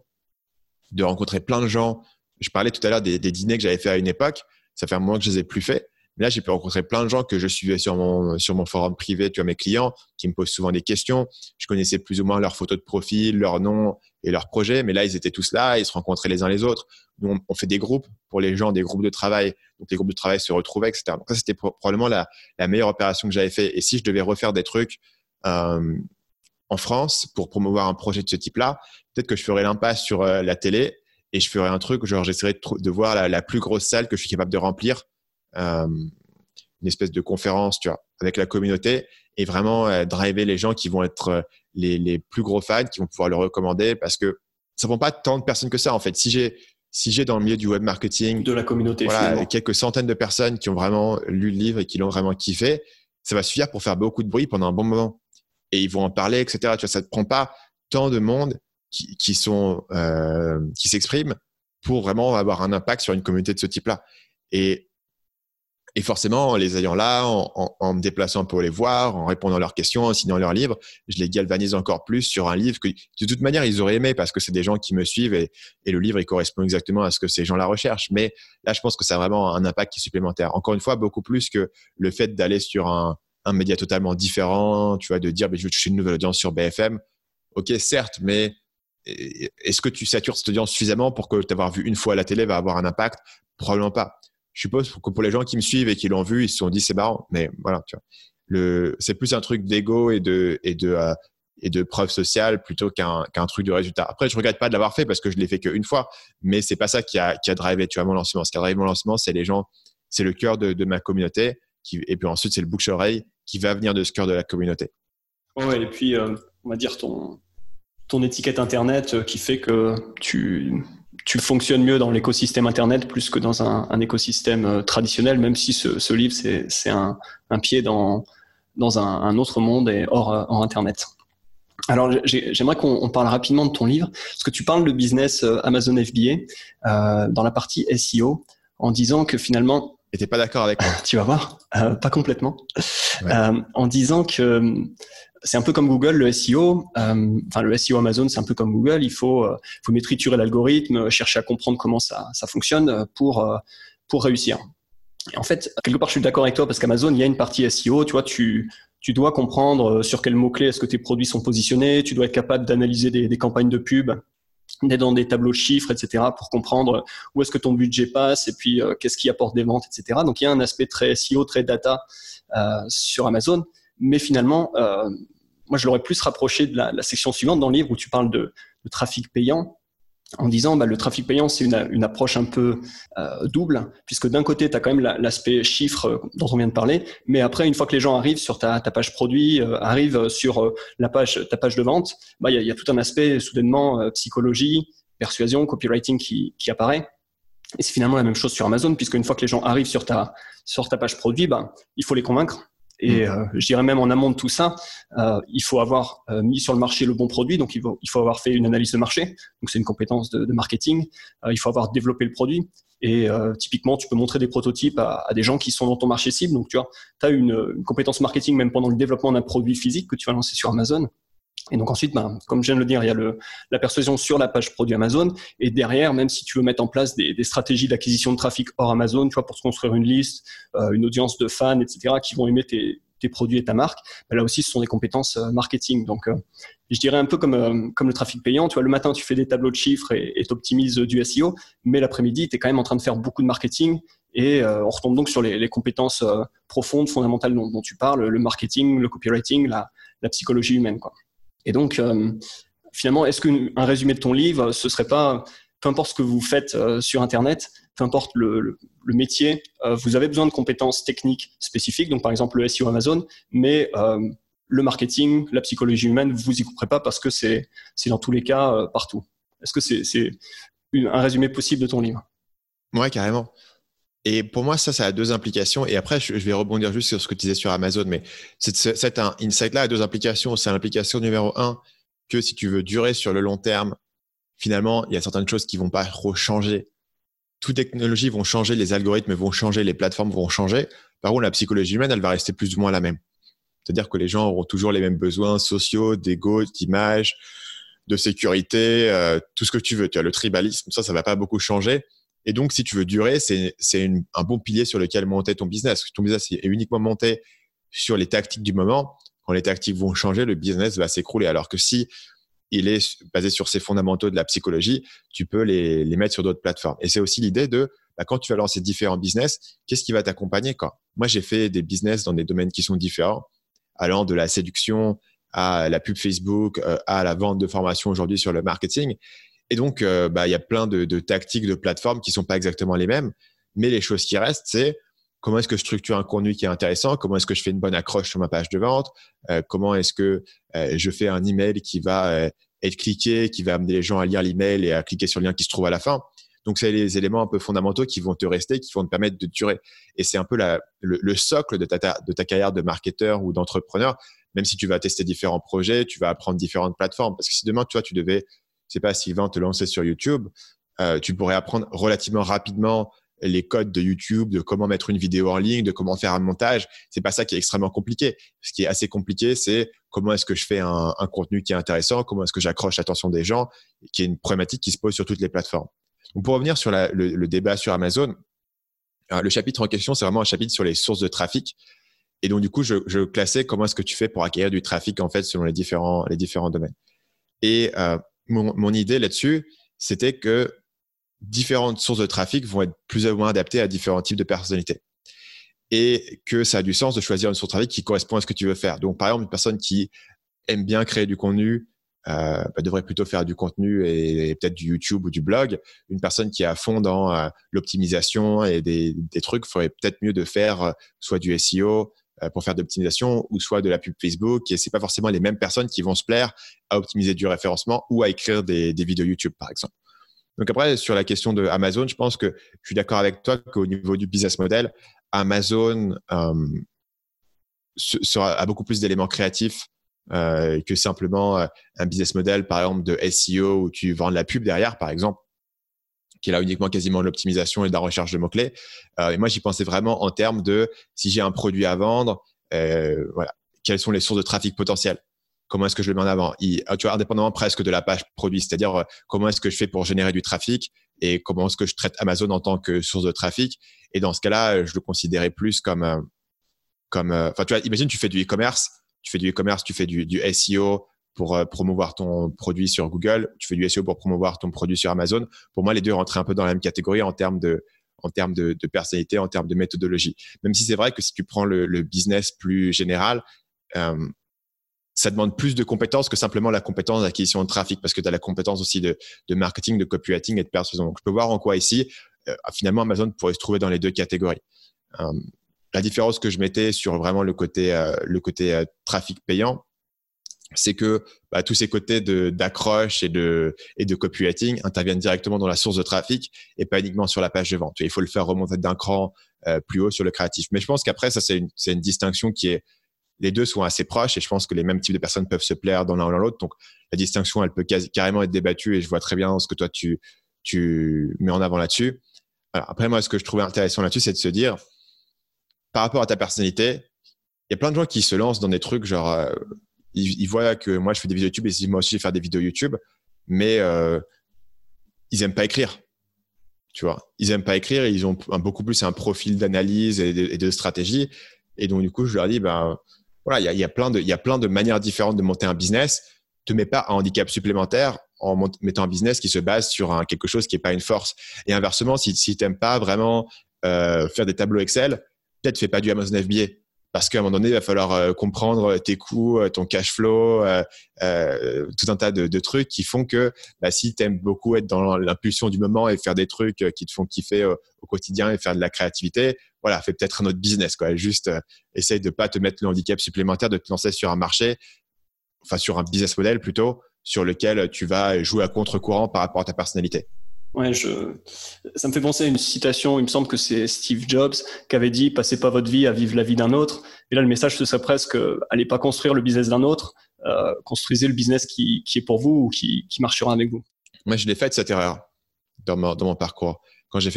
de rencontrer plein de gens. Je parlais tout à l'heure des, dîners que j'avais fait à une époque. Ça fait un moment que je les ai plus fait. Mais là, j'ai pu rencontrer plein de gens que je suivais sur mon, sur mon forum privé, tu vois, mes clients, qui me posent souvent des questions. Je connaissais plus ou moins leurs photos de profil, leurs noms et leurs projets. Mais là, ils étaient tous là, ils se rencontraient les uns les autres. Nous, on, fait des groupes pour les gens, des groupes de travail. Donc, les groupes de travail se retrouvaient, etc. Donc, ça, c'était probablement la, la, meilleure opération que j'avais fait. Et si je devais refaire des trucs, euh, en France pour promouvoir un projet de ce type-là, peut-être que je ferais l'impasse sur euh, la télé et je ferais un truc, genre j'essaierais de, de, voir la, plus grosse salle que je suis capable de remplir, euh, une espèce de conférence, tu vois, avec la communauté et vraiment euh, driver les gens qui vont être les, les, plus gros fans, qui vont pouvoir le recommander parce que ça prend pas tant de personnes que ça en fait. Si j'ai si j'ai dans le milieu du web marketing de la communauté voilà, quelques centaines de personnes qui ont vraiment lu le livre et qui l'ont vraiment kiffé, ça va suffire pour faire beaucoup de bruit pendant un bon moment et ils vont en parler, etc. Tu vois, ça ne prend pas tant de monde qui, qui sont euh, qui s'expriment pour vraiment avoir un impact sur une communauté de ce type-là. Et, et forcément, en les ayant là, en, me déplaçant pour les voir, en répondant à leurs questions, en signant leurs livres, je les galvanise encore plus sur un livre que de toute manière ils auraient aimé parce que c'est des gens qui me suivent et, et, le livre il correspond exactement à ce que ces gens-là recherchent. Mais là, je pense que ça a vraiment un impact qui est supplémentaire. Encore une fois, beaucoup plus que le fait d'aller sur un, un média totalement différent, tu vois, de dire, mais je veux toucher une nouvelle audience sur BFM. Ok, certes, mais est-ce que tu satures cette audience suffisamment pour que t'avoir vu une fois à la télé va avoir un impact? Probablement pas. Je suppose que pour les gens qui me suivent et qui l'ont vu, ils se sont dit c'est marrant, mais voilà, tu vois. Le, c'est plus un truc d'ego et de et de euh, de preuve sociale plutôt qu'un truc de résultat. Après, je regrette pas de l'avoir fait parce que je l'ai fait qu'une fois, mais c'est pas ça qui a, qui a drivé tu vois, mon lancement. Ce qui a drivé mon lancement, c'est les gens, c'est le cœur de, ma communauté, et puis ensuite c'est le bouche-oreille qui va venir de ce cœur de la communauté. Ouais, et puis euh, on va dire ton, ton étiquette internet euh, qui fait que tu, tu fonctionnes mieux dans l'écosystème internet plus que dans un, écosystème euh, traditionnel, même si ce, livre c'est un, un pied dans dans un, autre monde et hors, hors internet. Alors, j'aimerais qu'on parle rapidement de ton livre, parce que tu parles de business Amazon FBA dans la partie SEO, en disant que finalement... Et t'es pas d'accord avec moi [laughs] Tu vas voir, euh, pas complètement. Euh, en disant que euh, c'est un peu comme Google, le SEO. Euh, enfin, le SEO Amazon, c'est un peu comme Google. Il faut, faut maîtriser l'algorithme, chercher à comprendre comment ça, ça fonctionne pour, pour réussir. Et en fait, quelque part, je suis d'accord avec toi parce qu'Amazon, il y a une partie SEO. Tu vois, tu, tu dois comprendre sur quels mots-clés est-ce que tes produits sont positionnés, tu dois être capable d'analyser des, des, campagnes de pub, d'être dans des tableaux de chiffres, etc., pour comprendre où est-ce que ton budget passe et puis euh, qu'est-ce qui apporte des ventes, etc. Donc il y a un aspect très SEO, très data euh, sur Amazon, mais finalement, euh, moi je l'aurais plus rapproché de la, section suivante dans le livre où tu parles de trafic payant en disant bah, le trafic payant, c'est une, une, approche un peu euh, double, puisque d'un côté, tu as quand même l'aspect chiffre euh, dont on vient de parler, mais après, une fois que les gens arrivent sur ta, ta page produit, euh, arrivent sur euh, la page, ta page de vente, bah, il y, a, y, a, tout un aspect soudainement euh, psychologie, persuasion, copywriting qui, qui apparaît. Et c'est finalement la même chose sur Amazon, puisque une fois que les gens arrivent sur ta, sur ta page produit, bah, il faut les convaincre. Et mm. euh, je dirais même en amont de tout ça, euh, il faut avoir euh, mis sur le marché le bon produit, donc il faut, il faut avoir fait une analyse de marché, donc c'est une compétence de, de marketing. Euh, il faut avoir développé le produit. Et euh, typiquement, tu peux montrer des prototypes à, à, des gens qui sont dans ton marché cible. Donc tu vois, tu as une, une compétence marketing même pendant le développement d'un produit physique que tu vas lancer sur Amazon. Et donc ensuite, ben, comme je viens de le dire, il y a le, la persuasion sur la page produit Amazon. Et derrière, même si tu veux mettre en place des, des stratégies d'acquisition de trafic hors Amazon, tu vois, pour se construire une liste, euh, une audience de fans, etc., qui vont aimer tes, tes produits et ta marque, ben là aussi, ce sont des compétences euh, marketing. Donc, euh, je dirais un peu comme, comme le trafic payant. Tu vois, le matin, tu fais des tableaux de chiffres et tu optimises du SEO, mais l'après-midi, tu es quand même en train de faire beaucoup de marketing. Et on retombe donc sur les, les compétences profondes, fondamentales dont, dont, tu parles, le marketing, le copywriting, la, la psychologie humaine. Quoi. Et donc, euh, finalement, est-ce qu'un résumé de ton livre, ce serait pas, peu importe ce que vous faites euh, sur Internet, peu importe le, métier, euh, vous avez besoin de compétences techniques spécifiques, donc par exemple le SEO Amazon, mais le marketing, la psychologie humaine, vous y couperez pas parce que c'est dans tous les cas partout. Est-ce que c'est un résumé possible de ton livre? Ouais, carrément. Et pour moi, ça, ça a deux implications. Et après, je, vais rebondir juste sur ce que tu disais sur Amazon. Mais cet insight-là a deux implications. C'est l'implication numéro un, que si tu veux durer sur le long terme, finalement, il y a certaines choses qui vont pas trop changer. Toutes technologies vont changer, les algorithmes vont changer, les plateformes vont changer. Par contre, la psychologie humaine, elle va rester plus ou moins la même. C'est-à-dire que les gens auront toujours les mêmes besoins sociaux, d'ego, d'image, de sécurité, euh, tout ce que tu veux. Tu as le tribalisme, ça, ça va pas beaucoup changer. Et donc, si tu veux durer, c'est un bon pilier sur lequel monter ton business. Ton business est uniquement monté sur les tactiques du moment. Quand les tactiques vont changer, le business va s'écrouler. Alors que si il est basé sur ces fondamentaux de la psychologie, tu peux les, mettre sur d'autres plateformes. Et c'est aussi l'idée de, bah, quand tu vas lancer différents business, qu'est-ce qui va t'accompagner Moi, j'ai fait des business dans des domaines qui sont différents, allant de la séduction à la pub Facebook, euh, à la vente de formation aujourd'hui sur le marketing. Et donc, euh, bah, il y a plein de, de, tactiques, de plateformes qui sont pas exactement les mêmes. Mais les choses qui restent, c'est comment est-ce que je structure un contenu qui est intéressant, comment est-ce que je fais une bonne accroche sur ma page de vente, euh, comment est-ce que euh, je fais un email qui va être cliqué, qui va amener les gens à lire l'email et à cliquer sur le lien qui se trouve à la fin. Donc, c'est les éléments un peu fondamentaux qui vont te rester, qui vont te permettre de durer. Et c'est un peu la, le, le, socle de ta, de ta carrière de marketeur ou d'entrepreneur. Même si tu vas tester différents projets, tu vas apprendre différentes plateformes. Parce que si demain, tu vois, tu devais sais pas, Sylvain, te lancer sur YouTube, euh, tu pourrais apprendre relativement rapidement les codes de YouTube, de comment mettre une vidéo en ligne, de comment faire un montage. C'est pas ça qui est extrêmement compliqué. Ce qui est assez compliqué, c'est comment est-ce que je fais un, un, contenu qui est intéressant, comment est-ce que j'accroche l'attention des gens, qui est une problématique qui se pose sur toutes les plateformes. Donc pour revenir sur la, le, le, débat sur Amazon, euh, le chapitre en question, c'est vraiment un chapitre sur les sources de trafic. Et donc du coup, je, je classais comment est-ce que tu fais pour acquérir du trafic en fait selon les différents les différents domaines. Et euh, mon, mon idée là-dessus, c'était que différentes sources de trafic vont être plus ou moins adaptées à différents types de personnalités. Et que ça a du sens de choisir une source de trafic qui correspond à ce que tu veux faire. Donc, par exemple, une personne qui aime bien créer du contenu euh, bah, devrait plutôt faire du contenu et, peut-être du YouTube ou du blog. Une personne qui est à fond dans euh, l'optimisation et des, des trucs ferait peut-être mieux de faire euh, soit du SEO pour faire de l'optimisation ou soit de la pub Facebook. Et c'est pas forcément les mêmes personnes qui vont se plaire à optimiser du référencement ou à écrire des, vidéos YouTube, par exemple. Donc après, sur la question de Amazon, je pense que je suis d'accord avec toi qu'au niveau du business model, Amazon sera, a beaucoup plus d'éléments créatifs euh, que simplement euh, un business model, par exemple, de SEO où tu vends de la pub derrière, par exemple, qui est là uniquement quasiment de l'optimisation et de la recherche de mots-clés. Euh, et moi, j'y pensais vraiment en termes de si j'ai un produit à vendre, voilà, quelles sont les sources de trafic potentielles? Comment est-ce que je le mets en avant? Tu vois, indépendamment presque de la page produit, c'est-à-dire comment est-ce que je fais pour générer du trafic et comment est-ce que je traite Amazon en tant que source de trafic? Et dans ce cas-là, je le considérais plus comme, comme, tu vois, imagine tu fais du e-commerce tu fais du e-commerce, tu fais du, SEO pour euh, promouvoir ton produit sur Google, tu fais du SEO pour promouvoir ton produit sur Amazon. Pour moi, les deux rentrent un peu dans la même catégorie en termes de, en termes de, personnalité, en termes de méthodologie. Même si c'est vrai que si tu prends le, business plus général, euh, ça demande plus de compétences que simplement la compétence d'acquisition de trafic, parce que tu as la compétence aussi de, marketing, de copywriting et de persuasion. Donc, je peux voir en quoi ici, euh, finalement, Amazon pourrait se trouver dans les deux catégories la différence que je mettais sur vraiment le côté, le côté trafic payant, c'est que bah, tous ces côtés d'accroche et de, et de copywriting interviennent directement dans la source de trafic et pas uniquement sur la page de vente. Il faut le faire remonter d'un cran euh, plus haut sur le créatif. Mais je pense qu'après, ça, c'est une, une, distinction qui est. Les deux sont assez proches et je pense que les mêmes types de personnes peuvent se plaire dans l'un ou dans l'autre. Donc, la distinction, elle peut carrément être débattue et je vois très bien ce que toi, tu, tu mets en avant là-dessus. Après, moi, ce que je trouvais intéressant là-dessus, c'est de se dire, par rapport à ta personnalité, il y a plein de gens qui se lancent dans des trucs genre, euh, ils, voient que moi je fais des vidéos YouTube et ils disent moi aussi je vais faire des vidéos YouTube, mais euh, ils aiment pas écrire. Tu vois, ils aiment pas écrire et ils ont beaucoup plus un profil d'analyse et, de stratégie. Et donc du coup, je leur dis ben voilà, il y a, plein de, y a plein de manières différentes de monter un business. Te mets pas un handicap supplémentaire en mettant un business qui se base sur quelque chose qui n'est pas une force. Et inversement, si, si tu n'aimes pas vraiment euh, faire des tableaux Excel, peut-être fais pas du Amazon FBA parce qu'à un moment donné, il va falloir euh, comprendre tes coûts, euh, ton cash flow, euh, tout un tas de, trucs qui font que bah, si tu aimes beaucoup être dans l'impulsion du moment et faire des trucs qui te font kiffer au quotidien et faire de la créativité, voilà, fais peut-être un autre business. Juste essaye de pas te mettre le handicap supplémentaire de te lancer sur un marché, enfin sur un business model plutôt, sur lequel tu vas jouer à contre-courant par rapport à ta personnalité. Ouais, je... ça me fait penser à une citation, il me semble que c'est Steve Jobs qui avait dit Passez pas votre vie à vivre la vie d'un autre. Et là, le message, ce serait presque Allez pas construire le business d'un autre, euh, construisez le business qui, est pour vous ou qui, marchera avec vous. Moi, je l'ai fait cette erreur dans mon, parcours. Quand j'ai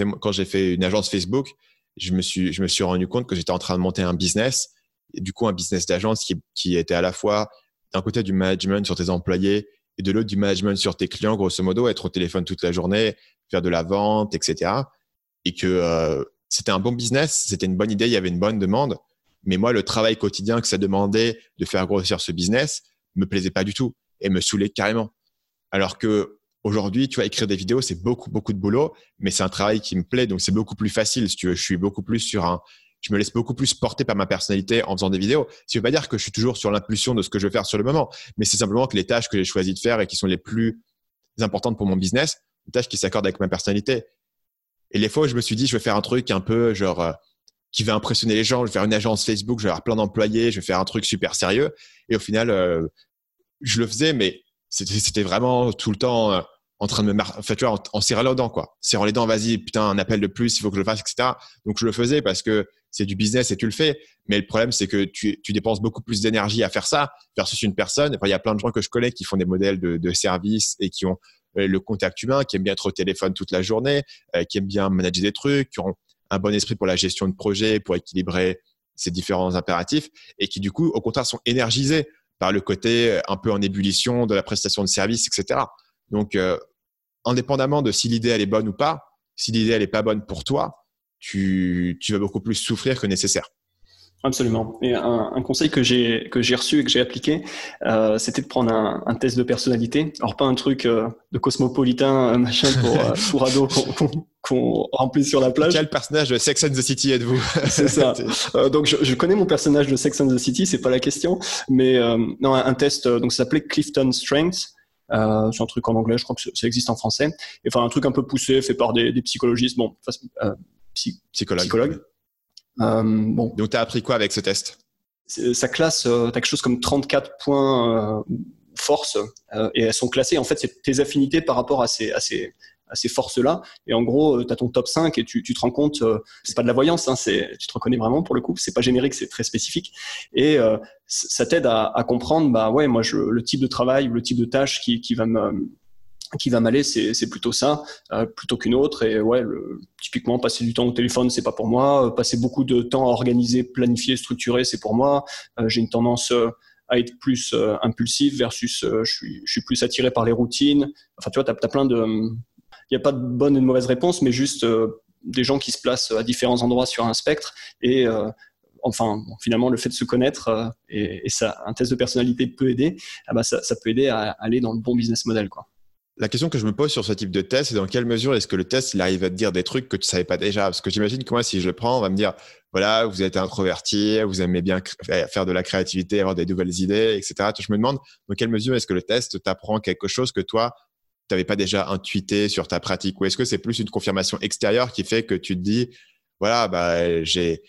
fait, une agence Facebook, je me, suis, rendu compte que j'étais en train de monter un business, du coup, un business d'agence qui, qui était à la fois d'un côté du management sur tes employés et de l'autre du management sur tes clients, grosso modo, être au téléphone toute la journée, faire de la vente, etc. Et que euh, c'était un bon business, c'était une bonne idée, il y avait une bonne demande. Mais moi, le travail quotidien que ça demandait de faire grossir ce business me plaisait pas du tout et me saoulait carrément. Alors que aujourd'hui, tu vois, écrire des vidéos, c'est beaucoup, beaucoup de boulot, mais c'est un travail qui me plaît, donc c'est beaucoup plus facile. Si tu veux, je suis beaucoup plus sur un, je me laisse beaucoup plus porter par ma personnalité en faisant des vidéos. Qui veut pas dire que je suis toujours sur l'impulsion de ce que je veux faire sur le moment, mais c'est simplement que les tâches que j'ai choisi de faire et qui sont les plus importantes pour mon business, des tâches qui s'accordent avec ma personnalité. Et les fois où je me suis dit, je vais faire un truc un peu genre euh, qui va impressionner les gens, je vais faire une agence Facebook, je vais avoir plein d'employés, je vais faire un truc super sérieux. Et au final, euh, je le faisais, mais c'était vraiment tout le temps euh, en train de me en fait, tu vois, en serrant les dents, quoi. Serrant les dents, vas-y, putain, un appel de plus, il faut que je le fasse, etc. Donc, je le faisais parce que c'est du business et tu le fais. Mais le problème, c'est que tu, tu, dépenses beaucoup plus d'énergie à faire ça versus une personne. Enfin, il y a plein de gens que je connais qui font des modèles de, de services et qui ont euh, le contact humain, qui aiment bien être au téléphone toute la journée, euh, qui aiment bien manager des trucs, qui ont un bon esprit pour la gestion de projet, pour équilibrer ces différents impératifs et qui, du coup, au contraire, sont énergisés par le côté euh, un peu en ébullition de la prestation de service, etc. Donc, indépendamment de si l'idée elle est bonne ou pas, si l'idée elle est pas bonne pour toi, tu, tu vas beaucoup plus souffrir que nécessaire. Absolument. Et un, conseil que j'ai que j'ai reçu et que j'ai appliqué, euh, c'était de prendre un, test de personnalité. Alors pas un truc euh, de cosmopolitain machin pour euh, [laughs] pour ados qu'on remplit sur la plage. Quel personnage de Sex and the City êtes-vous? [laughs] C'est ça. donc je, je, connais mon personnage de Sex and the City, c'est pas la question, mais non un, test donc ça s'appelait Clifton Strengths. Euh, c'est un truc en anglais, je crois que ça existe en français. Et, enfin, un truc un peu poussé, fait par des, des psychologistes, bon, euh, psychologues. Euh, bon. Donc, tu as appris quoi avec ce test? Ça classe, euh, tu as quelque chose comme 34 points euh, force, et elles sont classées. En fait, c'est tes affinités par rapport à ces, à ces, à ces forces-là. Et en gros, tu as ton top 5 et tu, tu te rends compte, c'est pas de la voyance, hein, c'est, tu te reconnais vraiment pour le coup, c'est pas générique, c'est très spécifique. Et ça t'aide à, à, comprendre, bah ouais, moi, je, le type de travail ou le type de tâche qui, qui va me qui va m'aller, c'est plutôt ça, euh, plutôt qu'une autre. Et ouais, typiquement, passer du temps au téléphone, c'est pas pour moi. Euh, passer beaucoup de temps à organiser, planifier, structurer, c'est pour moi. Euh, j'ai une tendance à être plus impulsif versus je, suis, plus attiré par les routines. Enfin, tu vois, tu plein de... Il n'y a pas de bonne et de mauvaise réponse, mais juste des gens qui se placent à différents endroits sur un spectre. Et enfin, finalement, le fait de se connaître et, un test de personnalité peut aider. Ah bah, ça, ça peut aider à aller dans le bon business model. Quoi. La question que je me pose sur ce type de test, c'est dans quelle mesure est-ce que le test, arrive à te dire des trucs que tu savais pas déjà? Parce que j'imagine que moi, si je le prends, on va me dire, voilà, vous êtes introverti, vous aimez bien faire de la créativité, avoir des nouvelles idées, etc. Je me demande dans quelle mesure est-ce que le test t'apprend quelque chose que toi, tu n'avais pas déjà intuité sur ta pratique? Ou est-ce que c'est plus une confirmation extérieure qui fait que tu te dis, voilà, bah, j'ai,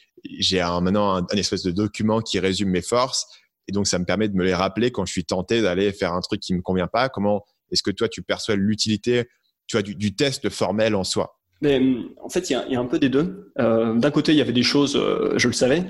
maintenant un, un, espèce de document qui résume mes forces. Et donc, ça me permet de me les rappeler quand je suis tenté d'aller faire un truc qui me convient pas? Comment est-ce que toi, tu perçois l'utilité tu vois, du, test formel en soi? Mais, en fait, il y, a, un peu des deux. Euh, d'un côté, il y avait des choses, euh, je le savais,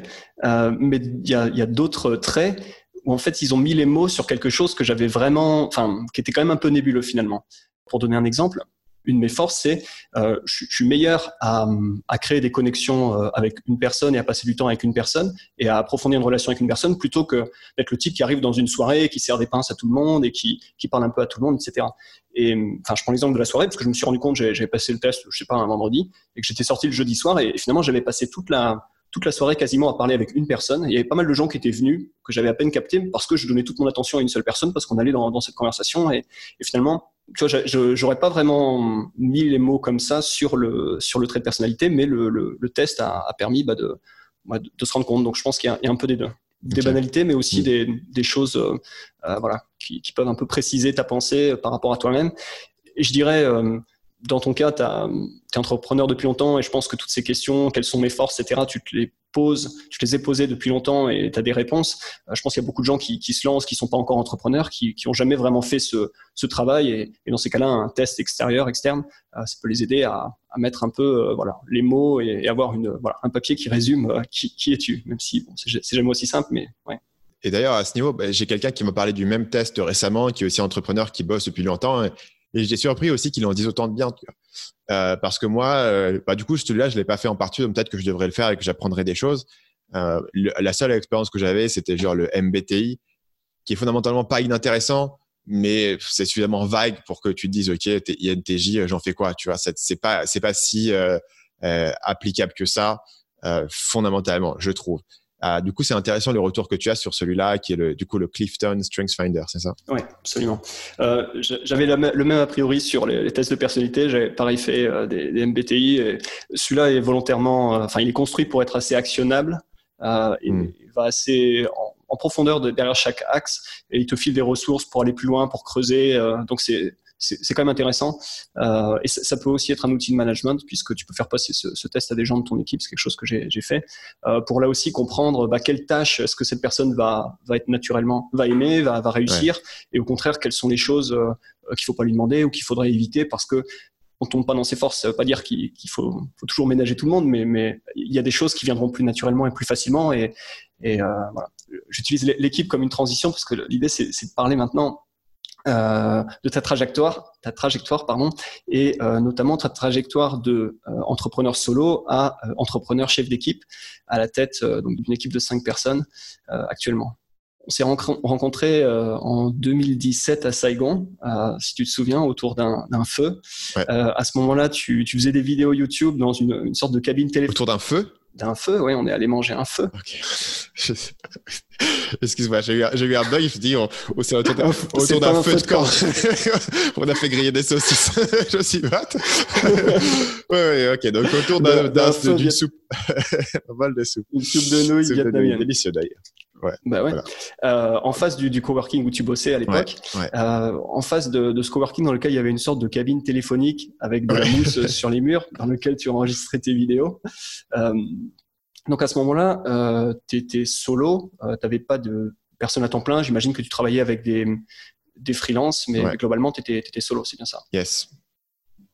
euh, mais il y a, d'autres traits où en fait, ils ont mis les mots sur quelque chose que j'avais vraiment, enfin, qui était quand même un peu nébuleux finalement. Pour donner un exemple, une de mes forces, c'est euh, je, suis meilleur à, à créer des connexions euh, avec une personne et à passer du temps avec une personne et à approfondir une relation avec une personne plutôt que d'être le type qui arrive dans une soirée, qui sert des pinces à tout le monde et qui, qui parle un peu à tout le monde, etc. Et enfin, je prends l'exemple de la soirée parce que je me suis rendu compte, j'avais passé le test, je sais pas, un vendredi et que j'étais sorti le jeudi soir et, finalement j'avais passé toute la toute la soirée quasiment à parler avec une personne. Il y avait pas mal de gens qui étaient venus, que j'avais à peine capté, parce que je donnais toute mon attention à une seule personne, parce qu'on allait dans, dans cette conversation. Et, et finalement, tu vois, j'aurais pas vraiment mis les mots comme ça sur le sur le trait de personnalité, mais le, le, test a, a permis bah, de, bah, de, se rendre compte. Donc je pense qu'il y, y, a un peu des deux, des banalités, mais aussi mm. des, des choses euh, euh, voilà qui, qui, peuvent un peu préciser ta pensée par rapport à toi-même. Et je dirais euh, dans ton cas, tu es entrepreneur depuis longtemps et je pense que toutes ces questions, quelles sont mes forces, etc., tu te les poses, tu te les ai posées depuis longtemps et tu as des réponses. Euh, je pense qu'il y a beaucoup de gens qui, se lancent, qui sont pas encore entrepreneurs, qui n'ont jamais vraiment fait ce, travail. Et, dans ces cas-là, un test extérieur, externe, euh, ça peut les aider à, mettre un peu euh, voilà, les mots et, avoir une, voilà, un papier qui résume qui, es-tu, même si bon, c'est jamais aussi simple, mais ouais. Et d'ailleurs, à ce niveau, bah, j'ai quelqu'un qui m'a parlé du même test récemment, qui est aussi entrepreneur, qui bosse depuis longtemps. J'étais surpris aussi qu'il en dise autant de bien. Euh, parce que moi, euh, bah, du coup, celui-là, je l'ai pas fait en partie, donc peut-être que je devrais le faire et que j'apprendrai des choses. Euh, la seule expérience que j'avais, c'était genre le MBTI, qui est fondamentalement pas inintéressant, mais c'est suffisamment vague pour que tu te dises, OK, INTJ, j'en fais quoi Tu vois, c'est pas, pas si euh, euh, applicable que ça, fondamentalement, je trouve. Ah, du coup, c'est intéressant le retour que tu as sur celui-là, qui est le, du coup le Clifton Strength Finder, c'est ça? Oui, absolument. Euh, j'avais le même a priori sur les, tests de personnalité. J'avais pareil fait euh, des, des, MBTI. Celui-là est volontairement, euh, enfin, il est construit pour être assez actionnable. Hmm. Il va assez en, en profondeur de, derrière chaque axe et il te file des ressources pour aller plus loin, pour creuser. donc c'est c'est quand même intéressant. Euh, et ça, peut aussi être un outil de management puisque tu peux faire passer ce, ce test à des gens de ton équipe. C'est quelque chose que j'ai fait euh, pour là aussi comprendre bah, quelles tâches est-ce que cette personne va, va être naturellement, va aimer, va, va réussir, et au contraire quelles sont les choses euh, qu'il faut pas lui demander ou qu'il faudrait éviter? Parce que on tombe pas dans ses forces. Ça veut pas dire qu'il faut, faut, toujours ménager tout le monde, mais, mais il y a des choses qui viendront plus naturellement et plus facilement. Et, et euh, voilà. J'utilise l'équipe comme une transition parce que l'idée c'est de parler maintenant euh, de ta trajectoire, ta trajectoire pardon, et euh, notamment ta trajectoire de euh, entrepreneur solo à entrepreneur chef d'équipe à la tête d'une équipe de cinq personnes actuellement. On s'est rencontrés en 2017 à Saigon, si tu te souviens, autour d'un feu. à ce moment-là, tu, tu, faisais des vidéos YouTube dans une, une sorte de cabine téléphonique. Autour d'un feu? D'un feu. Oui, on est allé manger un feu. [laughs] Excuse-moi, j'ai eu, eu, un bug. Je dis, on, on s'est autour d'un feu, de camp. [laughs] on a fait griller des saucisses. [laughs] je suis batte. oui, oui, ok. Donc, autour d'un soupe. un bol de soupe. Une soupe de nouilles vietnamienne. Délicieux d'ailleurs. Ouais, bah ouais. Euh, en face du, du, coworking où tu bossais à l'époque, euh, en face de, de, ce coworking dans lequel il y avait une sorte de cabine téléphonique avec de la mousse [laughs] sur les murs, dans lequel tu enregistrais tes vidéos. Euh, donc à ce moment-là, euh, tu étais solo, euh, tu n'avais pas de personne à temps plein. J'imagine que tu travaillais avec des, des freelances, mais globalement, tu étais, étais, solo, c'est bien ça Yes.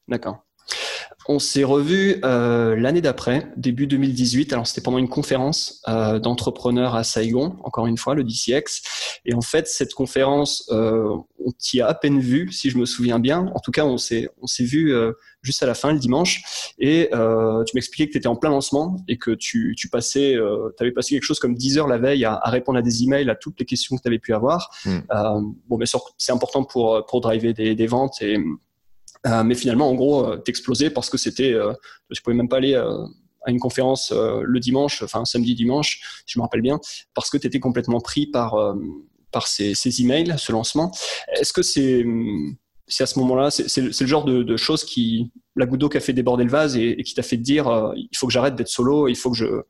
D'accord. On s'est revu euh, l'année d'après, début 2018. Alors c'était pendant une conférence euh, d'entrepreneurs à Saigon, encore une fois le DCX. Et en fait, cette conférence, euh, on t'y a à peine vu, si je me souviens bien. En tout cas, on s'est on s'est vu euh, juste à la fin le dimanche. Et euh, tu m'expliquais que tu étais en plein lancement et que tu tu passais, euh, avais passé quelque chose comme 10 heures la veille à, à, répondre à des emails, à toutes les questions que tu avais pu avoir. Hmm. bon, bien sûr, c'est important pour pour driver des, des ventes et euh, mais finalement, en gros, euh, t'explosais parce que c'était, euh, je pouvais même pas aller à une conférence le dimanche, enfin samedi dimanche, si je me rappelle bien, parce que tu étais complètement pris par par ces, ces, emails, ce lancement. Est-ce que c'est c'est à ce moment-là, c'est le genre de, choses qui la goutte d'eau qui a fait déborder le vase et, qui t'a fait te dire il faut que j'arrête d'être solo, il faut que je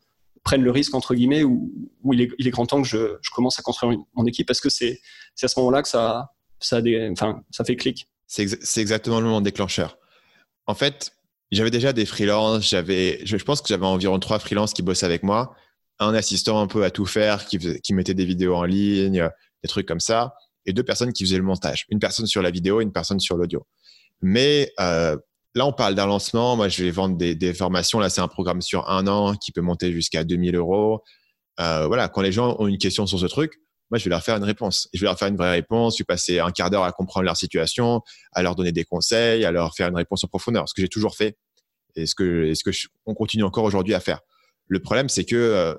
prenne le risque entre guillemets ou, il, est, grand temps que je, commence à construire mon équipe? Parce que c'est à ce moment-là que ça ça, des, enfin, ça fait clic? C'est exactement le moment déclencheur. En fait, j'avais déjà des freelances, j'avais, je, pense que j'avais environ trois freelances qui bossaient avec moi, un assistant un peu à tout faire, qui, qui mettait des vidéos en ligne, des trucs comme ça, et deux personnes qui faisaient le montage. Une personne sur la vidéo une personne sur l'audio. Mais euh, là, on parle d'un lancement. Moi, je vais vendre des, des formations. Là, c'est un programme sur un an qui peut monter jusqu'à 2000 euros. Euh, voilà, quand les gens ont une question sur ce truc, moi, je vais leur faire une réponse. Je vais leur faire une vraie réponse. Je vais passer un quart d'heure à comprendre leur situation, à leur donner des conseils, à leur faire une réponse en profondeur. Ce que j'ai toujours fait et ce que, ce que on continue encore aujourd'hui à faire. Le problème, c'est que, euh,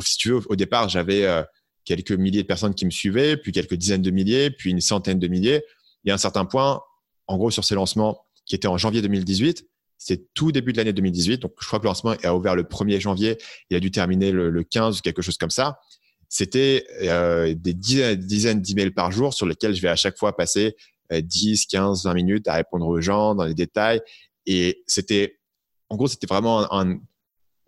si tu veux, au départ, j'avais euh, quelques milliers de personnes qui me suivaient, puis quelques dizaines de milliers, puis une centaine de milliers. Il y a un certain point, en gros, sur ces lancements qui étaient en janvier 2018, c'est tout début de l'année 2018. Donc, je crois que le lancement a ouvert le 1er janvier. Il a dû terminer le, le 15 ou quelque chose comme ça c'était euh, des dizaines, d'emails par jour sur lesquels je vais à chaque fois passer 10, 15, 20 minutes à répondre aux gens dans les détails. Et c'était, en gros, c'était vraiment un,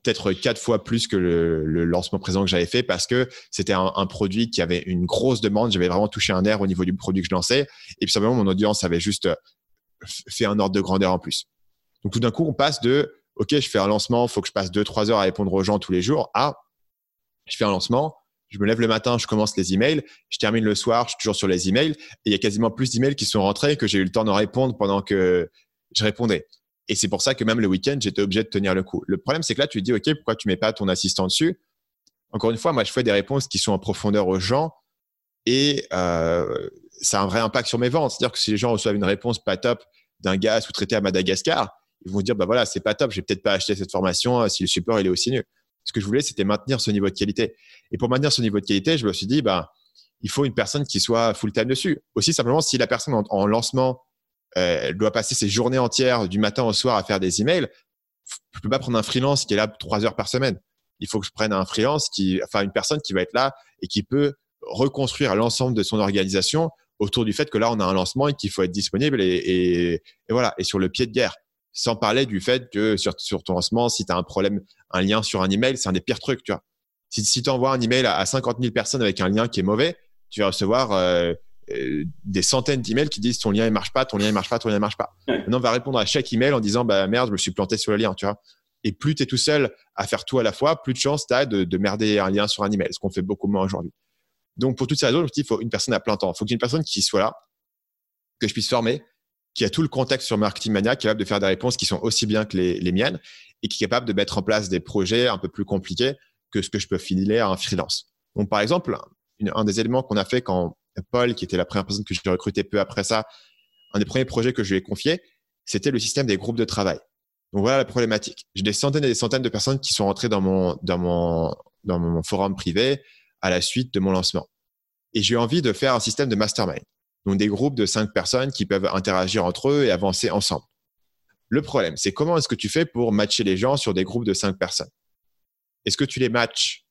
peut-être quatre fois plus que le, le lancement présent que j'avais fait parce que c'était un, un, produit qui avait une grosse demande. J'avais vraiment touché un air au niveau du produit que je lançais. Et puis simplement, mon audience avait juste fait un ordre de grandeur en plus. Donc tout d'un coup, on passe de OK, je fais un lancement, il faut que je passe 2-3 heures à répondre aux gens tous les jours à je fais un lancement, je me lève le matin, je commence les emails, je termine le soir, je suis toujours sur les emails, et il y a quasiment plus d'emails qui sont rentrés que j'ai eu le temps de répondre pendant que je répondais. Et c'est pour ça que même le week-end, j'étais obligé de tenir le coup. Le problème, c'est que là, tu dis, OK, pourquoi tu mets pas ton assistant dessus? Encore une fois, moi, je fais des réponses qui sont en profondeur aux gens et euh, ça a un vrai impact sur mes ventes. C'est-à-dire que si les gens reçoivent une réponse pas top d'un gars sous-traité à Madagascar, ils vont dire, bah voilà, c'est pas top, je vais peut-être pas acheter cette formation si le support est aussi nul ce que je voulais, c'était maintenir ce niveau de qualité. Et pour maintenir ce niveau de qualité, je me suis dit, bah, il faut une personne qui soit full-time dessus. Aussi, simplement, si la personne en, lancement, euh, doit passer ses journées entières du matin au soir à faire des emails, je peux pas prendre un freelance qui est là trois heures par semaine. Il faut que je prenne un freelance qui, enfin, une personne qui va être là et qui peut reconstruire l'ensemble de son organisation autour du fait que là, on a un lancement et qu'il faut être disponible et voilà, et sur le pied de guerre. Sans parler du fait que sur, sur ton lancement, si tu as un problème, un lien sur un email, c'est un des pires trucs, tu vois. Si, si tu envoies un email à, 50 000 personnes avec un lien qui est mauvais, tu vas recevoir euh, euh, des centaines d'emails qui disent ton lien ne marche pas, ton lien ne marche pas, ton lien ne marche pas. Maintenant, on va répondre à chaque email en disant bah merde, je me suis planté sur le lien, tu vois. Et plus tu es tout seul à faire tout à la fois, plus de chances tu as de, de, merder un lien sur un email, ce qu'on fait beaucoup moins aujourd'hui. Donc, pour toutes ces raisons, je me dis, il faut une personne à plein temps. Il faut qu'il y ait une personne qui soit là, que je puisse former, qui a tout le contexte sur Marketing Mania, qui est capable de faire des réponses qui sont aussi bien que les, miennes et qui est capable de mettre en place des projets un peu plus compliqués que ce que je peux filer à un freelance. Par exemple, un des éléments qu'on a fait quand Paul, qui était la première personne que j'ai recruté peu après ça, un des premiers projets que je lui ai confié, c'était le système des groupes de travail. Donc voilà la problématique. J'ai des centaines et des centaines de personnes qui sont rentrées dans mon, dans mon, dans mon forum privé à la suite de mon lancement. Et j'ai envie de faire un système de mastermind. Donc des groupes de cinq personnes qui peuvent interagir entre eux et avancer ensemble. Le problème, c'est comment est-ce que tu fais pour matcher les gens sur des groupes de cinq personnes? Est-ce que tu les matches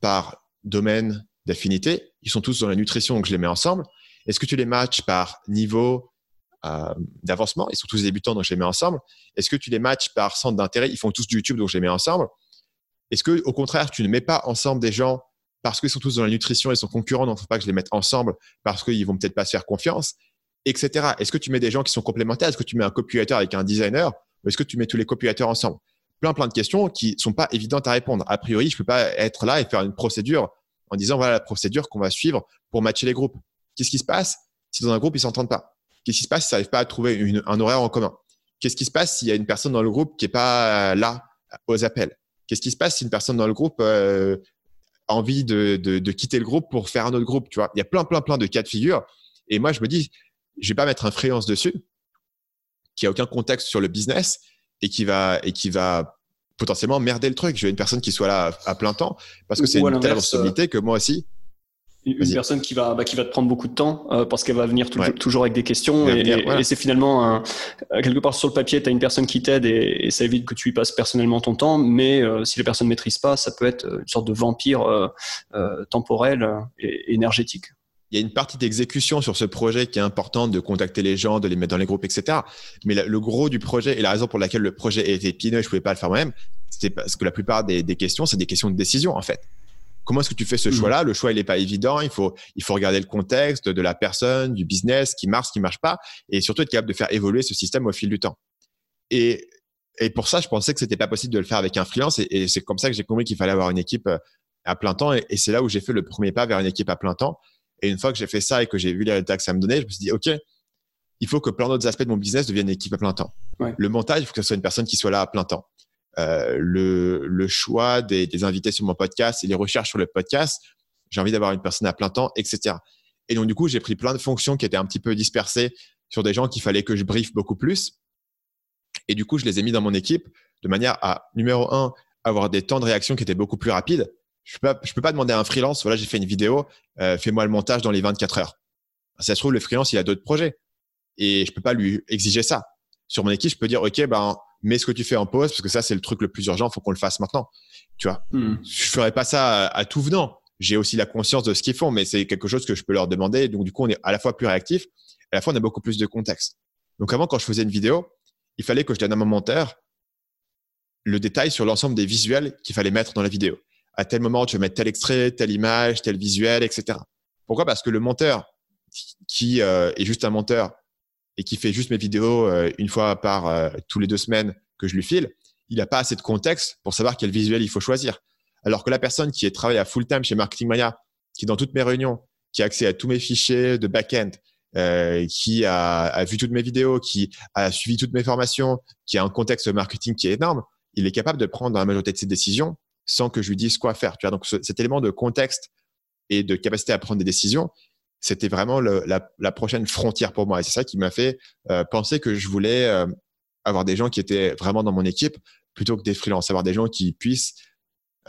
par domaine d'affinité? Ils sont tous dans la nutrition, donc je les mets ensemble. Est-ce que tu les matches par niveau euh, d'avancement? Ils sont tous débutants, donc je les mets ensemble. Est-ce que tu les matches par centre d'intérêt? Ils font tous du YouTube, donc je les mets ensemble. Est-ce que, au contraire, tu ne mets pas ensemble des gens parce qu'ils sont tous dans la nutrition et sont concurrents, donc il ne faut pas que je les mette ensemble parce qu'ils vont peut-être pas se faire confiance, etc. Est-ce que tu mets des gens qui sont complémentaires? Est-ce que tu mets un copywriter avec un designer? Ou est-ce que tu mets tous les copywriters ensemble? Plein, plein de questions qui sont pas évidentes à répondre. A priori, je peux pas être là et faire une procédure en disant voilà la procédure qu'on va suivre pour matcher les groupes. Qu'est-ce qui se passe si dans un groupe ils s'entendent pas? Qu'est-ce qui se passe si ça n'arrive pas à trouver un horaire en commun? Qu'est-ce qui se passe s'il y a une personne dans le groupe qui n'est pas là aux appels? Qu'est-ce qui se passe si une personne dans le groupe euh, envie de, de, quitter le groupe pour faire un autre groupe Tu vois, il y a plein, plein, plein de cas de figure. Et moi, je me dis, je vais pas mettre un freelance dessus qui a aucun contexte sur le business et qui va et qui va potentiellement merder le truc. Je veux une personne qui soit là à, plein temps parce que c'est une telle responsabilité que moi aussi une personne qui va bah, qui va te prendre beaucoup de temps euh, parce qu'elle va venir toujours avec des questions et, c'est finalement euh, quelque part sur le papier tu as une personne qui t'aide et, ça évite que tu y passes personnellement ton temps mais euh, si la personne ne maîtrise pas ça peut être une sorte de vampire temporel et énergétique il y a une partie d'exécution sur ce projet qui est importante de contacter les gens, de les mettre dans les groupes, etc. Mais le gros du projet et la raison pour laquelle le projet était épineux et je pouvais pas le faire moi-même, c'est parce que la plupart des, des questions, c'est des questions de décision en fait. Comment est-ce que tu fais ce mmh. choix-là? Le choix, il n'est pas évident. Il faut, il faut regarder le contexte de la personne, du business, qui marche, qui marche pas, et surtout être capable de faire évoluer ce système au fil du temps. Et, et pour ça, je pensais que c'était pas possible de le faire avec un freelance, et, c'est comme ça que j'ai compris qu'il fallait avoir une équipe euh, à plein temps, et, c'est là où j'ai fait le premier pas vers une équipe à plein temps. Et une fois que j'ai fait ça et que j'ai vu les résultats que ça me donnait, je me suis dit, OK, il faut que plein d'autres aspects de mon business deviennent une équipe à plein temps. Le montage, il faut que ce soit une personne qui soit là à plein temps. Euh, le, le, choix des, des, invités sur mon podcast et les recherches sur le podcast. J'ai envie d'avoir une personne à plein temps, etc. Et donc, du coup, j'ai pris plein de fonctions qui étaient un petit peu dispersées sur des gens qu'il fallait que je briefe beaucoup plus. Et du coup, je les ai mis dans mon équipe de manière à, numéro un, avoir des temps de réaction qui étaient beaucoup plus rapides. Je peux pas, je peux pas demander à un freelance, voilà, j'ai fait une vidéo, euh, fais-moi le montage dans les 24 heures. Ça se trouve, le freelance, il a d'autres projets. Et je peux pas lui exiger ça. Sur mon équipe, je peux dire, OK, ben, mets ce que tu fais en pause parce que ça, c'est le truc le plus urgent. Faut qu'on le fasse maintenant. Tu vois, hmm. je ferai pas ça à, tout venant. J'ai aussi la conscience de ce qu'ils font, mais c'est quelque chose que je peux leur demander. Donc, du coup, on est à la fois plus réactif, à la fois, on a beaucoup plus de contexte. Donc, avant, quand je faisais une vidéo, il fallait que je donne à mon monteur le détail sur l'ensemble des visuels qu'il fallait mettre dans la vidéo. À tel moment, tu veux mettre tel extrait, telle image, tel visuel, etc. Pourquoi? Parce que le monteur, qui euh, est juste un monteur et qui fait juste mes vidéos euh, une fois par euh, tous les deux semaines que je lui file, il n'a pas assez de contexte pour savoir quel visuel il faut choisir. Alors que la personne qui est travaillé à full time chez Marketing Mania, qui est dans toutes mes réunions, qui a accès à tous mes fichiers de back-end, euh, qui a, a, vu toutes mes vidéos, qui a suivi toutes mes formations, qui a un contexte marketing qui est énorme, il est capable de prendre la majorité de ses décisions sans que je lui dise quoi faire. Tu vois Donc cet élément de contexte et de capacité à prendre des décisions, c'était vraiment la, prochaine frontière pour moi. Et c'est ça qui m'a fait euh, penser que je voulais euh, avoir des gens qui étaient vraiment dans mon équipe plutôt que des freelances, avoir des gens qui puissent.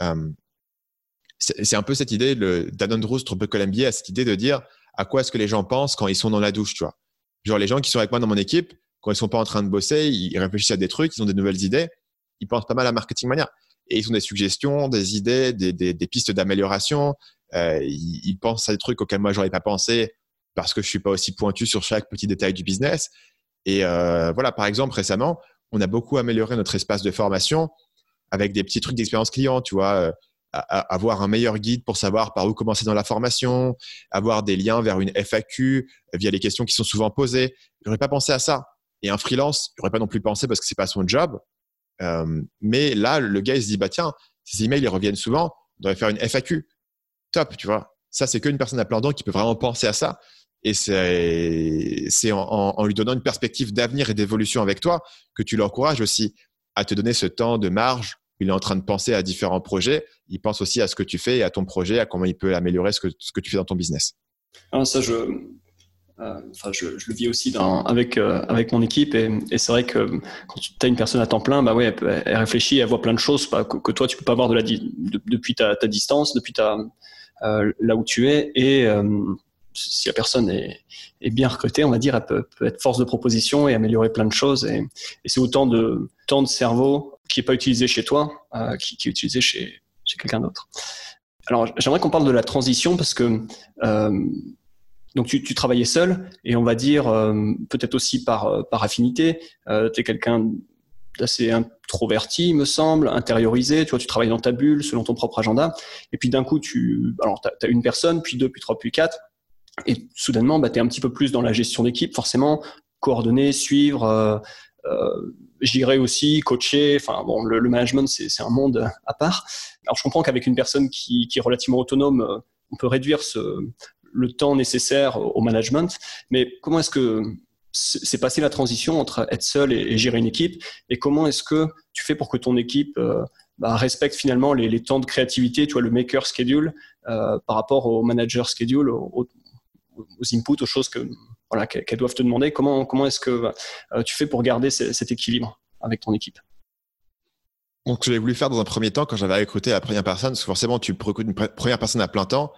Euh, c'est un peu cette idée, le Drews, Trope Colombier, cette idée de dire à quoi est-ce que les gens pensent quand ils sont dans la douche, tu vois. Genre les gens qui sont avec moi dans mon équipe, quand ils sont pas en train de bosser, ils réfléchissent à des trucs, ils ont des nouvelles idées, ils pensent pas mal à marketing mania et ils ont des suggestions, des idées, des, des pistes d'amélioration, euh, ils, pensent à des trucs auxquels moi j'aurais pas pensé parce que je suis pas aussi pointu sur chaque petit détail du business. Et euh, voilà, par exemple, récemment, on a beaucoup amélioré notre espace de formation avec des petits trucs d'expérience client, tu vois, euh, avoir un meilleur guide pour savoir par où commencer dans la formation, avoir des liens vers une FAQ via les questions qui sont souvent posées. J'aurais pas pensé à ça. Et un freelance, j'aurais pas non plus pensé parce que c'est pas son job. Euh, mais là, le gars, il se dit, bah tiens, ces emails, ils reviennent souvent, on devrait faire une FAQ tu vois. Ça, c'est qu'une personne à plein dents qui peut vraiment penser à ça. Et c'est en, lui donnant une perspective d'avenir et d'évolution avec toi que tu l'encourages aussi à te donner ce temps de marge. Il est en train de penser à différents projets. Il pense aussi à ce que tu fais et à ton projet, à comment il peut améliorer ce que, tu fais dans ton business. Ah, ça, je, euh, je, le vis aussi euh, avec mon équipe et, c'est vrai que quand tu as une personne à temps plein, bah ouais, elle, réfléchit, elle voit plein de choses que, toi tu peux pas voir depuis ta, ta, distance, depuis ta, là où tu es. Et euh, si la personne est, bien recrutée, on va dire, elle peut, être force de proposition et améliorer plein de choses. Et, c'est autant de temps de cerveau qui est pas utilisé chez toi, euh, qui, est utilisé chez, quelqu'un d'autre. Alors, j'aimerais qu'on parle de la transition parce que euh, donc tu, travaillais seul et on va dire euh, peut-être aussi par, euh, par affinité. Euh, tu es quelqu'un d'assez introverti, me semble, intériorisé. Tu vois, tu travailles dans ta bulle selon ton propre agenda. Et puis d'un coup, tu alors as, une personne, puis deux, puis trois, puis quatre. Et soudainement, bah, tu es un petit peu plus dans la gestion d'équipe, forcément, coordonner, suivre. Euh, euh, J'irai aussi coacher. Enfin, bon, le, le management, c'est un monde à part. Alors, je comprends qu'avec une personne qui, qui, est relativement autonome, euh, on peut réduire ce, le temps nécessaire au management. Mais comment est-ce que c'est passé la transition entre être seul et, gérer une équipe. Et comment est-ce que tu fais pour que ton équipe euh, bah, respecte finalement les, temps de créativité, tu le maker schedule euh, par rapport au manager schedule, aux, inputs, aux choses que qu'elles doivent te demander. Comment, comment est-ce que euh, tu fais pour garder cet équilibre avec ton équipe? Donc, j'ai voulu faire dans un premier temps, quand j'avais recruté la première personne, parce que forcément, tu recrutes une première personne à plein temps,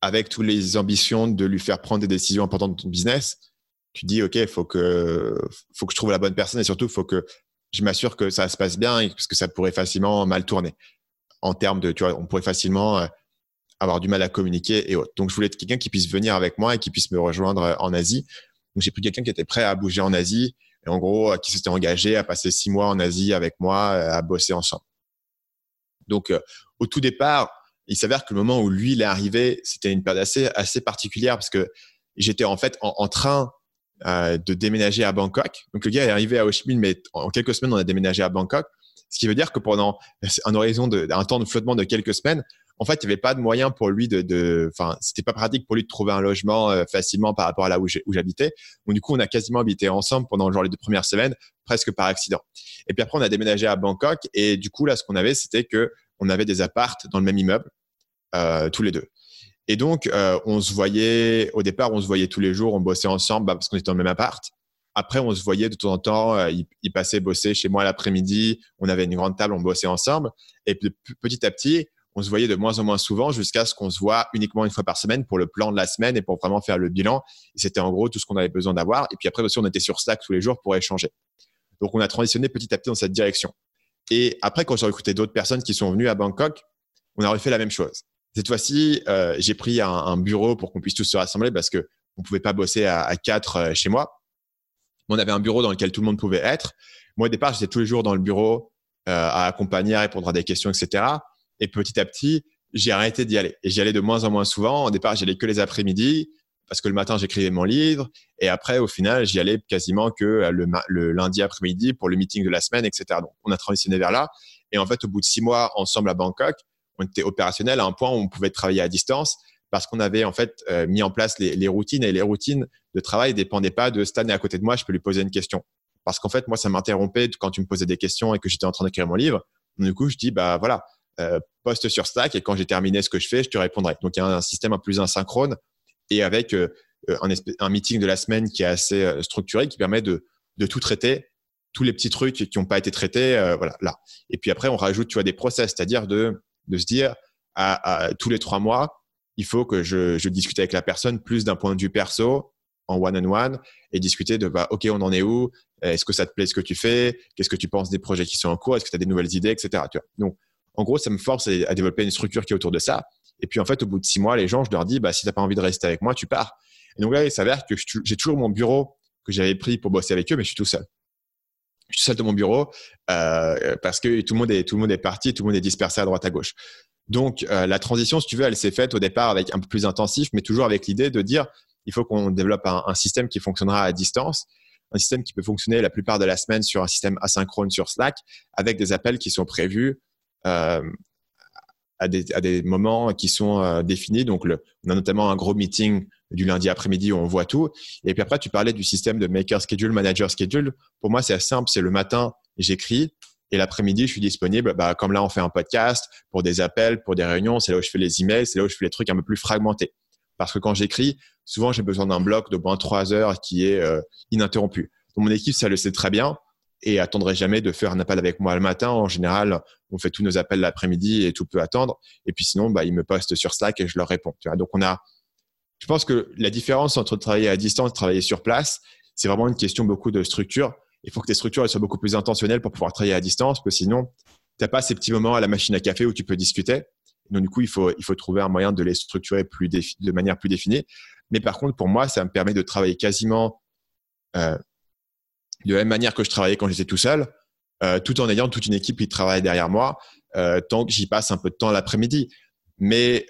avec toutes les ambitions de lui faire prendre des décisions importantes de ton business, tu dis, OK, faut que, faut que je trouve la bonne personne et surtout, faut que je m'assure que ça se passe bien parce que ça pourrait facilement mal tourner. En termes de, tu vois, on pourrait facilement euh, avoir du mal à communiquer et autres. Donc, je voulais quelqu'un qui puisse venir avec moi et qui puisse me rejoindre euh, en Asie. Donc, j'ai pris quelqu'un qui était prêt à bouger en Asie et en gros, euh, qui s'était engagé à passer six mois en Asie avec moi, à bosser ensemble. Donc, au tout départ, il s'avère que le moment où lui, il est arrivé, c'était une période assez, assez particulière parce que j'étais en fait en, train de déménager à Bangkok. Donc, le gars est arrivé à Ho mais en quelques semaines, on a déménagé à Bangkok. Ce qui veut dire que pendant un horizon de, un temps de flottement de quelques semaines, en fait, il n'y avait pas de moyen pour lui de, enfin, c'était pas pratique pour lui de trouver un logement euh, facilement par rapport à là où j'habitais. Donc, du coup, on a quasiment habité ensemble pendant les deux premières semaines, presque par accident. Et puis après, on a déménagé à Bangkok et du coup, là, ce qu'on avait, c'était que on avait des appartes dans le même immeuble, euh, tous les deux. Et donc, euh, on se voyait, au départ, on se voyait tous les jours, on bossait ensemble bah, parce qu'on était dans le même appart. Après, on se voyait de temps en temps, il, il, passait bosser chez moi l'après-midi, on avait une grande table, on bossait ensemble. Et petit à petit, on se voyait de moins en moins souvent jusqu'à ce qu'on se voit uniquement une fois par semaine pour le plan de la semaine et pour vraiment faire le bilan. C'était en gros tout ce qu'on avait besoin d'avoir. Et puis après aussi, on était sur Slack tous les jours pour échanger. Donc, on a transitionné petit à petit dans cette direction. Et après, quand j'ai recruté d'autres personnes qui sont venues à Bangkok, on a refait la même chose. Cette fois-ci, euh, j'ai pris un, bureau pour qu'on puisse tous se rassembler parce que on pouvait pas bosser à, quatre euh, chez moi. On avait un bureau dans lequel tout le monde pouvait être. Moi, au départ, j'étais tous les jours dans le bureau euh, à accompagner, à répondre à des questions, etc. Et petit à petit, j'ai arrêté d'y aller. Et j'y allais de moins en moins souvent. Au départ, j'y allais que les après-midi parce que le matin, j'écrivais mon livre. Et après, au final, j'y allais quasiment que le, le lundi après-midi pour le meeting de la semaine, etc. Donc, on a transitionné vers là. Et en fait, au bout de six mois ensemble à Bangkok, on était opérationnel à un point où on pouvait travailler à distance parce qu'on avait en fait euh, mis en place les, les, routines et les routines de travail dépendaient pas de Stan est à côté de moi, je peux lui poser une question. Parce qu'en fait, moi, ça m'interrompait quand tu me posais des questions et que j'étais en train d'écrire mon livre. Du coup, je dis, bah voilà, euh, poste sur Slack et quand j'ai terminé ce que je fais, je te répondrai. Donc, il y a un système un plus asynchrone et avec euh, un, un, meeting de la semaine qui est assez euh, structuré, qui permet de, de, tout traiter, tous les petits trucs qui n'ont pas été traités, voilà, là. Et puis après, on rajoute, tu vois, des process, c'est-à-dire de, de se dire, à, tous les trois mois, il faut que je, discute avec la personne plus d'un point de vue perso, en one-on-one, et discuter de, bah, OK, on en est où? Est-ce que ça te plaît ce que tu fais? Qu'est-ce que tu penses des projets qui sont en cours? Est-ce que tu as des nouvelles idées, etc. Tu. Donc, en gros, ça me force à développer une structure qui est autour de ça. Et puis, en fait, au bout de six mois, les gens, je leur dis, bah, si t'as pas envie de rester avec moi, tu pars. Et donc là, il s'avère que j'ai toujours mon bureau que j'avais pris pour bosser avec eux, mais je suis tout seul. Je suis seul de mon bureau euh, parce que tout le monde est tout le monde est parti, tout le monde est dispersé à droite à gauche. Donc euh, la transition, si tu veux, elle s'est faite au départ avec un peu plus intensif, mais toujours avec l'idée de dire il faut qu'on développe un, système qui fonctionnera à distance, un système qui peut fonctionner la plupart de la semaine sur un système asynchrone sur Slack, avec des appels qui sont prévus euh, à, des, à, des, moments qui sont définis. Donc, on a notamment un gros meeting du lundi après-midi où on voit tout. Et puis après, tu parlais du système de maker schedule, manager schedule. Pour moi, c'est simple. C'est le matin, j'écris. Et l'après-midi, je suis disponible. Bah, comme là, on fait un podcast pour des appels, pour des réunions. C'est là où je fais les emails. C'est là où je fais les trucs un peu plus fragmentés. Parce que quand j'écris, souvent, j'ai besoin d'un bloc de moins trois heures qui est euh, ininterrompu. Mon équipe, ça le sait très bien et attendrait jamais de faire un appel avec moi le matin. En général, on fait tous nos appels l'après-midi et tout peut attendre. Et puis sinon, bah, ils me postent sur Slack et je leur réponds. Tu vois Donc on a, je pense que la différence entre travailler à distance et travailler sur place, c'est vraiment une question beaucoup de structure. Il faut que tes structures soient beaucoup plus intentionnelles pour pouvoir travailler à distance, parce que sinon, n'as pas ces petits moments à la machine à café où tu peux discuter. Donc, du coup, il faut, il faut trouver un moyen de les structurer plus de manière plus définie. Mais par contre, pour moi, ça me permet de travailler quasiment euh, de la même manière que je travaillais quand j'étais tout seul, euh, tout en ayant toute une équipe qui travaille derrière moi, euh, tant que j'y passe un peu de temps l'après-midi. Mais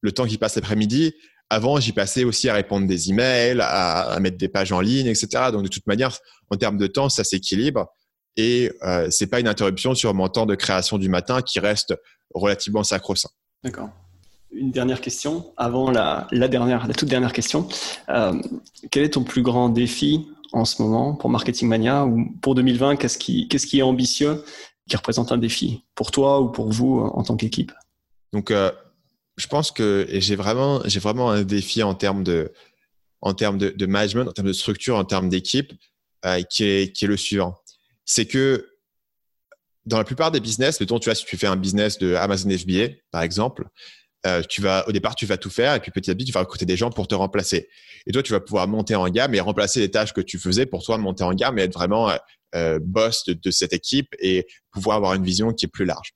le temps j'y passe l'après-midi, avant, j'y passais aussi à répondre des emails, à, à, mettre des pages en ligne, etc. Donc, de toute manière, en termes de temps, ça s'équilibre et euh, c'est pas une interruption sur mon temps de création du matin qui reste relativement sacro-saint. D'accord. Une dernière question avant la, la, dernière, la toute dernière question. Euh, quel est ton plus grand défi en ce moment pour Marketing Mania ou pour 2020 Qu'est-ce qui, qu'est-ce qui est ambitieux, qui représente un défi pour toi ou pour vous en tant qu'équipe? Donc, euh, je pense que j'ai vraiment, un défi en termes de, management, en termes de structure, en termes d'équipe, euh, qui, est, le suivant c'est que dans la plupart des business, mettons, tu vois, si tu fais un business de Amazon FBA, par exemple, euh, tu vas, au départ, tu vas tout faire et puis petit à petit, tu vas recruter des gens pour te remplacer. Et toi, tu vas pouvoir monter en gamme et remplacer les tâches que tu faisais pour toi, monter en gamme et être vraiment euh boss de, cette équipe et pouvoir avoir une vision qui est plus large.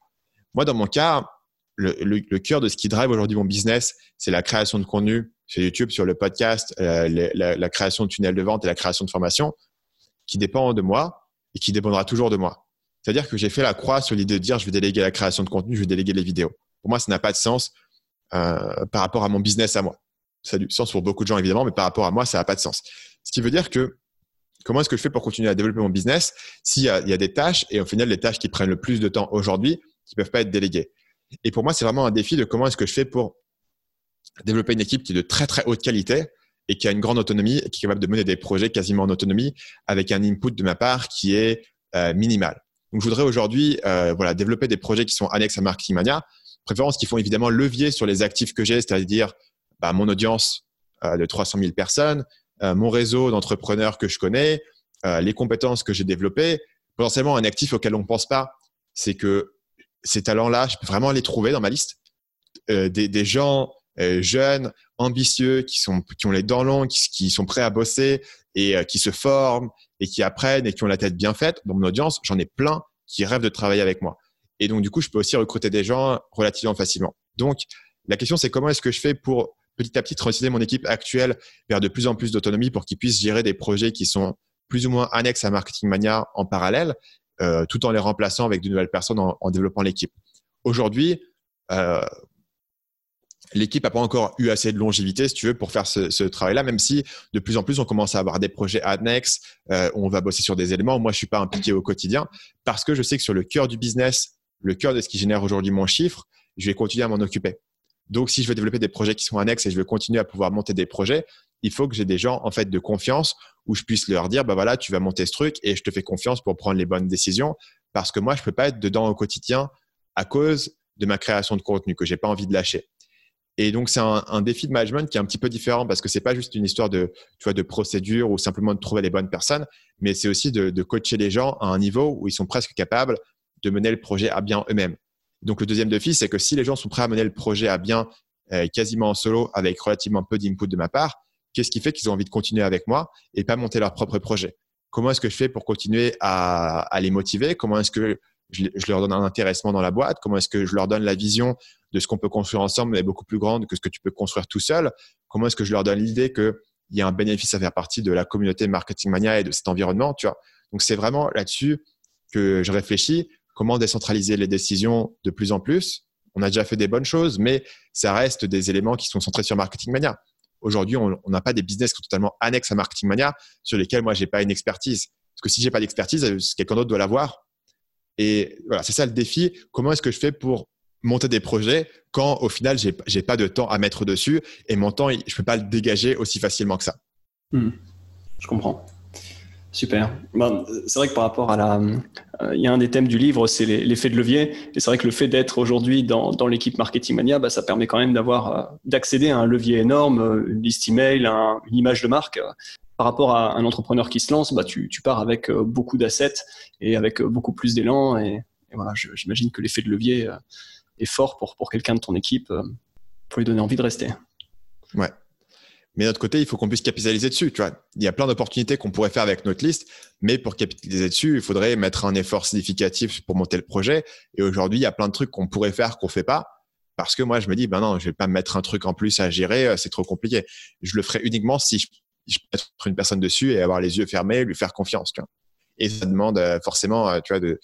Moi, dans mon cas, le, le, cœur de ce qui drive aujourd'hui mon business, c'est la création de contenu sur YouTube, sur le podcast, euh, la, la création de tunnels de vente et la création de formation qui dépend de moi et qui dépendra toujours de moi. C'est-à-dire que j'ai fait la croix sur l'idée de dire je vais déléguer la création de contenu, je vais déléguer les vidéos. Pour moi, ça n'a pas de sens euh, par rapport à mon business à moi. Ça a du sens pour beaucoup de gens évidemment, mais par rapport à moi, ça n'a pas de sens. Ce qui veut dire que comment est-ce que je fais pour continuer à développer mon business s'il y, a, des tâches et au final les tâches qui prennent le plus de temps aujourd'hui qui peuvent pas être déléguées? Et pour moi, c'est vraiment un défi de comment est-ce que je fais pour développer une équipe qui est de très très haute qualité et qui a une grande autonomie et qui est capable de mener des projets quasiment en autonomie avec un input de ma part qui est euh, minimal. Donc, je voudrais aujourd'hui euh, voilà, développer des projets qui sont annexes à Marketing Mania, préférence qui font évidemment levier sur les actifs que j'ai, c'est-à-dire bah, mon audience euh, de 300 000 personnes, euh, mon réseau d'entrepreneurs que je connais, les compétences que j'ai développées. Potentiellement, un actif auquel on ne pense pas, c'est que ces talents-là, je peux vraiment les trouver dans ma liste. Des, des, gens euh, jeunes, ambitieux, qui, sont, qui ont les dents longues, qui, sont prêts à bosser et euh, qui se forment et qui apprennent et qui ont la tête bien faite. Dans mon audience, j'en ai plein qui rêvent de travailler avec moi. Et donc, du coup, je peux aussi recruter des gens relativement facilement. Donc, la question, c'est comment est-ce que je fais pour petit à petit transitionner mon équipe actuelle vers de plus en plus d'autonomie pour qu'ils puissent gérer des projets qui sont plus ou moins annexes à Marketing Mania en parallèle, euh, tout en les remplaçant avec de nouvelles personnes en, développant l'équipe. Aujourd'hui, euh, l'équipe n'a pas encore eu assez de longévité, si tu veux, pour faire ce, travail-là, même si de plus en plus, on commence à avoir des projets annexes, euh, on va bosser sur des éléments. Moi, je suis pas impliqué au quotidien parce que je sais que sur le cœur du business, le cœur de ce qui génère aujourd'hui mon chiffre, je vais continuer à m'en occuper. Donc, si je veux développer des projets qui sont annexes et je veux continuer à pouvoir monter des projets, il faut que j'ai des gens en fait de confiance où je puisse leur dire, bah voilà, tu vas monter ce truc et je te fais confiance pour prendre les bonnes décisions parce que moi, je peux pas être dedans au quotidien à cause de ma création de contenu que j'ai pas envie de lâcher. Et donc, c'est un, défi de management qui est un petit peu différent parce que c'est pas juste une histoire de, tu vois, de procédure ou simplement de trouver les bonnes personnes, mais c'est aussi de, de, coacher les gens à un niveau où ils sont presque capables de mener le projet à bien eux-mêmes. Donc, le deuxième défi, c'est que si les gens sont prêts à mener le projet à bien euh, quasiment en solo avec relativement peu d'input de ma part, qu'est-ce qui fait qu'ils ont envie de continuer avec moi et pas monter leur propre projet? Comment est-ce que je fais pour continuer à, à les motiver? Comment est-ce que je, leur donne un intéressement dans la boîte? Comment est-ce que je leur donne la vision de ce qu'on peut construire ensemble, mais beaucoup plus grande que ce que tu peux construire tout seul? Comment est-ce que je leur donne l'idée qu'il y a un bénéfice à faire partie de la communauté Marketing Mania et de cet environnement, tu vois? Donc, c'est vraiment là-dessus que je réfléchis. Comment décentraliser les décisions de plus en plus? On a déjà fait des bonnes choses, mais ça reste des éléments qui sont centrés sur Marketing Mania. Aujourd'hui, on n'a pas des business qui sont totalement annexes à Marketing Mania sur lesquels moi, j'ai pas une expertise. Parce que si j'ai pas d'expertise, quelqu'un d'autre doit l'avoir. Et voilà, c'est ça le défi. Comment est-ce que je fais pour monter des projets quand au final j'ai n'ai pas de temps à mettre dessus et mon temps je peux pas le dégager aussi facilement que ça? Hmm. Je comprends. Super. Ben, c'est vrai que par rapport à la, euh, il y a un des thèmes du livre, c'est l'effet de levier. Et c'est vrai que le fait d'être aujourd'hui dans, dans l'équipe Marketing Mania, bah, ça permet quand même d'avoir, euh, d'accéder à un levier énorme, euh, une liste email, un, une image de marque. Par rapport à un entrepreneur qui se lance, bah, tu, tu pars avec beaucoup d'assets et avec beaucoup plus d'élan. Et, et, voilà, j'imagine que l'effet de levier est fort pour, pour quelqu'un de ton équipe, euh, pour lui donner envie de rester. Ouais. Mais de notre côté, il faut qu'on puisse capitaliser dessus. Tu vois, il y a plein d'opportunités qu'on pourrait faire avec notre liste, mais pour capitaliser dessus, il faudrait mettre un effort significatif pour monter le projet. Et aujourd'hui, il y a plein de trucs qu'on pourrait faire qu'on fait pas parce que moi, je me dis, ben non, je vais pas mettre un truc en plus à gérer, euh, c'est trop compliqué. Je le ferai uniquement si je, peux mettre une personne dessus et avoir les yeux fermés, lui faire confiance. Tu vois. Et ça demande euh, forcément, euh, tu vois, de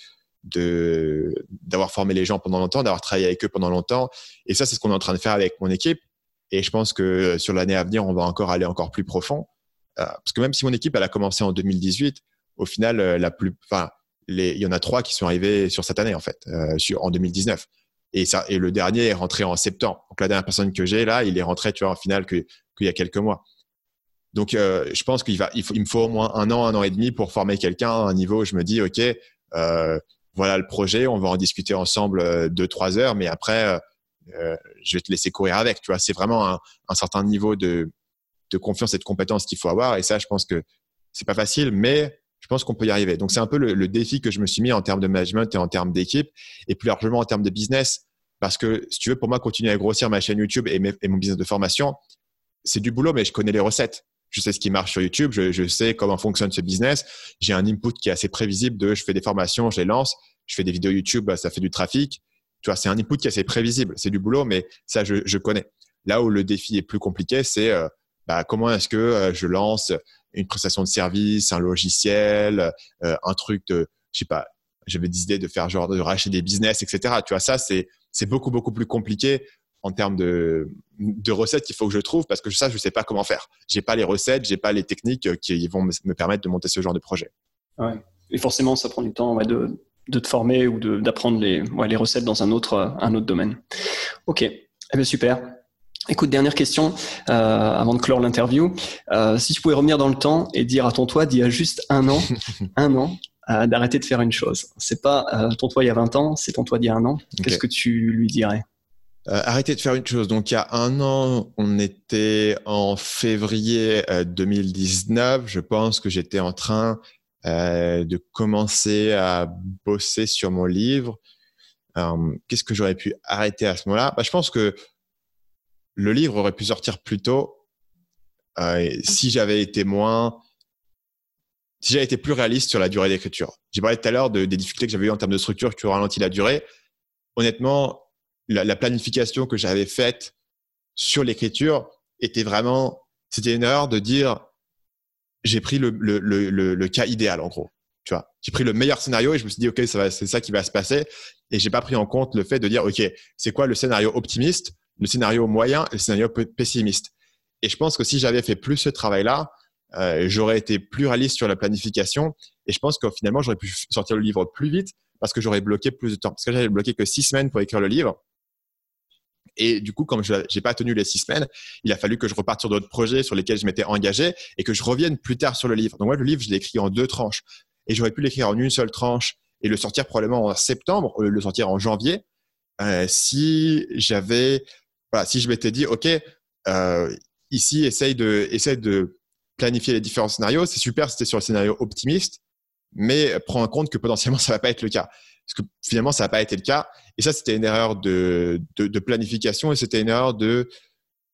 d'avoir formé les gens pendant longtemps, d'avoir travaillé avec eux pendant longtemps. Et ça, c'est ce qu'on est en train de faire avec mon équipe. Et je pense que sur l'année à venir, on va encore aller encore plus profond. Euh, parce que même si mon équipe, elle a commencé en 2018, au final, euh, la plus, enfin, les, il y en a trois qui sont arrivés sur cette année, en fait, euh, sur, en 2019. Et, ça, et le dernier est rentré en septembre. Donc la dernière personne que j'ai là, il est rentré, tu vois, en finale qu'il y a quelques mois. Donc je pense qu'il va, il, faut, il me faut au moins un an, un an et demi pour former quelqu'un à un niveau où je me dis, ok, voilà le projet, on va en discuter ensemble deux, trois heures, mais après, euh, je vais te laisser courir avec. Tu vois, c'est vraiment un, certain niveau de, confiance et de compétence qu'il faut avoir. Et ça, je pense que c'est pas facile, mais je pense qu'on peut y arriver. Donc, c'est un peu le, défi que je me suis mis en termes de management et en termes d'équipe, et plus largement en termes de business. Parce que, si tu veux, pour moi, continuer à grossir ma chaîne YouTube et, mon business de formation, c'est du boulot, mais je connais les recettes. Je sais ce qui marche sur YouTube, je, je sais comment fonctionne ce business. J'ai un input qui est assez prévisible de je fais des formations, je les lance, je fais des vidéos YouTube, ça fait du trafic. Tu vois, c'est un input qui est assez prévisible. C'est du boulot, mais ça, je, je, connais. Là où le défi est plus compliqué, c'est euh, bah, comment est-ce que euh, je lance une prestation de service, un logiciel, euh, un truc de, je sais pas, j'avais des idées de faire genre de racheter des business, etc. Tu vois, ça, c'est, c'est beaucoup, beaucoup plus compliqué en termes de, de recettes qu'il faut que je trouve parce que ça, je sais pas comment faire. J'ai pas les recettes, j'ai pas les techniques qui vont me, permettre de monter ce genre de projet. Ouais. Et forcément, ça prend du temps ouais, de, de te former ou d'apprendre les, ouais, les recettes dans un autre, un autre domaine. Ok, eh bien, super. Écoute, dernière question euh, avant de clore l'interview. Euh, si tu pouvais revenir dans le temps et dire à ton toi d'il y a juste un an, [laughs] un an, euh, d'arrêter de faire une chose. C'est pas euh, ton toi il y a 20 ans, c'est ton toi d'il y a un an. Okay. Qu'est-ce que tu lui dirais? Euh, arrêter de faire une chose. Donc, il y a un an, on était en février 2019. Je pense que j'étais en train euh, de commencer à bosser sur mon livre. Euh, Qu'est-ce que j'aurais pu arrêter à ce moment-là? Bah, Je pense que le livre aurait pu sortir plus tôt euh, si j'avais été moins, si j'avais été plus réaliste sur la durée d'écriture. J'ai parlé tout à l'heure de, des difficultés que j'avais eues en termes de structure qui ont ralenti la durée. Honnêtement, la, la planification que j'avais faite sur l'écriture était vraiment, c'était une erreur de dire j'ai pris le, le, le, le, cas idéal en gros. Tu vois, j'ai pris le meilleur scénario et je me suis dit ok, c'est ça qui va se passer. Et j'ai pas pris en compte le fait de dire ok, c'est quoi le scénario optimiste, le scénario moyen et le scénario pessimiste. Et je pense que si j'avais fait plus ce travail-là, euh, j'aurais été plus réaliste sur la planification. Et je pense que finalement, j'aurais pu sortir le livre plus vite parce que j'aurais bloqué plus de temps. Parce que j'avais bloqué que six semaines pour écrire le livre. Et du coup, comme je n'ai pas tenu les six semaines, il a fallu que je reparte sur d'autres projets sur lesquels je m'étais engagé et que je revienne plus tard sur le livre. Donc moi, le livre, je l'ai écrit en deux tranches. Et j'aurais pu l'écrire en une seule tranche et le sortir probablement en septembre, ou le sortir en janvier, euh, si j'avais, voilà, si je m'étais dit, OK, euh, ici, essaye de, essaye de planifier les différents scénarios. C'est super, c'était sur le scénario optimiste, mais prends en compte que potentiellement, [laughs] ça va pas être le cas. Parce que finalement, ça n'a pas été le cas. Et ça, c'était une erreur de, planification et c'était une erreur de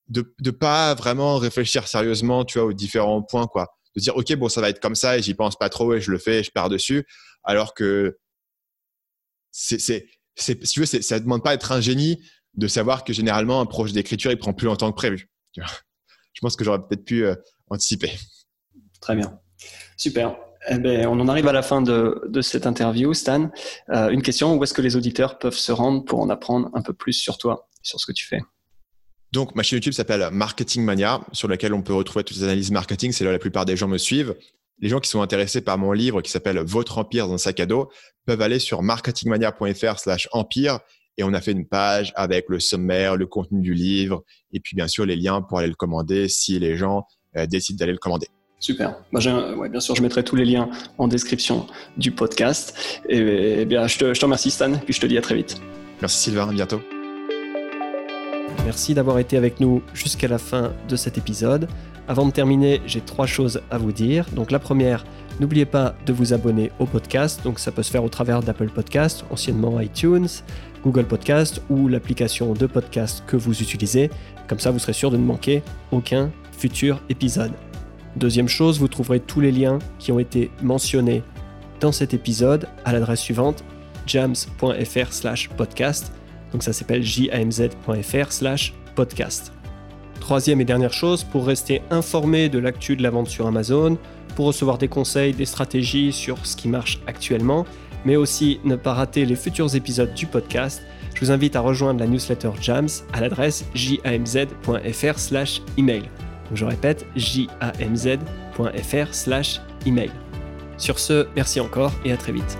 ne pas vraiment réfléchir sérieusement, aux différents points. De dire, OK, bon, ça va être comme ça et j'y pense pas trop et je le fais et je pars dessus. Alors que si tu veux, ça ne demande pas d'être un génie de savoir que généralement, un projet d'écriture, il prend plus longtemps que prévu. Je pense que j'aurais peut-être pu euh, anticiper. Très bien. Super. Eh ben, on en arrive à la fin de, cette interview, Stan. Euh, une question, où est-ce que les auditeurs peuvent se rendre pour en apprendre un peu plus sur toi, sur ce que tu fais? Donc, ma chaîne YouTube s'appelle Marketing Mania, sur laquelle on peut retrouver toutes les analyses marketing. C'est là la plupart des gens me suivent. Les gens qui sont intéressés par mon livre qui s'appelle Votre Empire dans un sac à dos peuvent aller sur marketingmania.fr slash empire et on a fait une page avec le sommaire, le contenu du livre et puis bien sûr les liens pour aller le commander si les gens euh, décident d'aller le commander. Super. Bah, ouais, bien sûr, je mettrai tous les liens en description du podcast. Et, et bien, je te, je te remercie, Stan, puis je te dis à très vite. Merci, Sylvain. À bientôt. Merci d'avoir été avec nous jusqu'à la fin de cet épisode. Avant de terminer, j'ai trois choses à vous dire. Donc, la première, n'oubliez pas de vous abonner au podcast. Donc, ça peut se faire au travers d'Apple Podcast, anciennement iTunes, Google Podcast ou l'application de podcast que vous utilisez. Comme ça, vous serez sûr de ne manquer aucun futur épisode. Deuxième chose, vous trouverez tous les liens qui ont été mentionnés dans cet épisode à l'adresse suivante jams.fr slash podcast. Donc ça s'appelle jamz.fr slash podcast. Troisième et dernière chose, pour rester informé de l'actu de la vente sur Amazon, pour recevoir des conseils, des stratégies sur ce qui marche actuellement, mais aussi ne pas rater les futurs épisodes du podcast, je vous invite à rejoindre la newsletter Jams à l'adresse jamz.fr slash email. Je répète, jamz.fr slash email. Sur ce, merci encore et à très vite.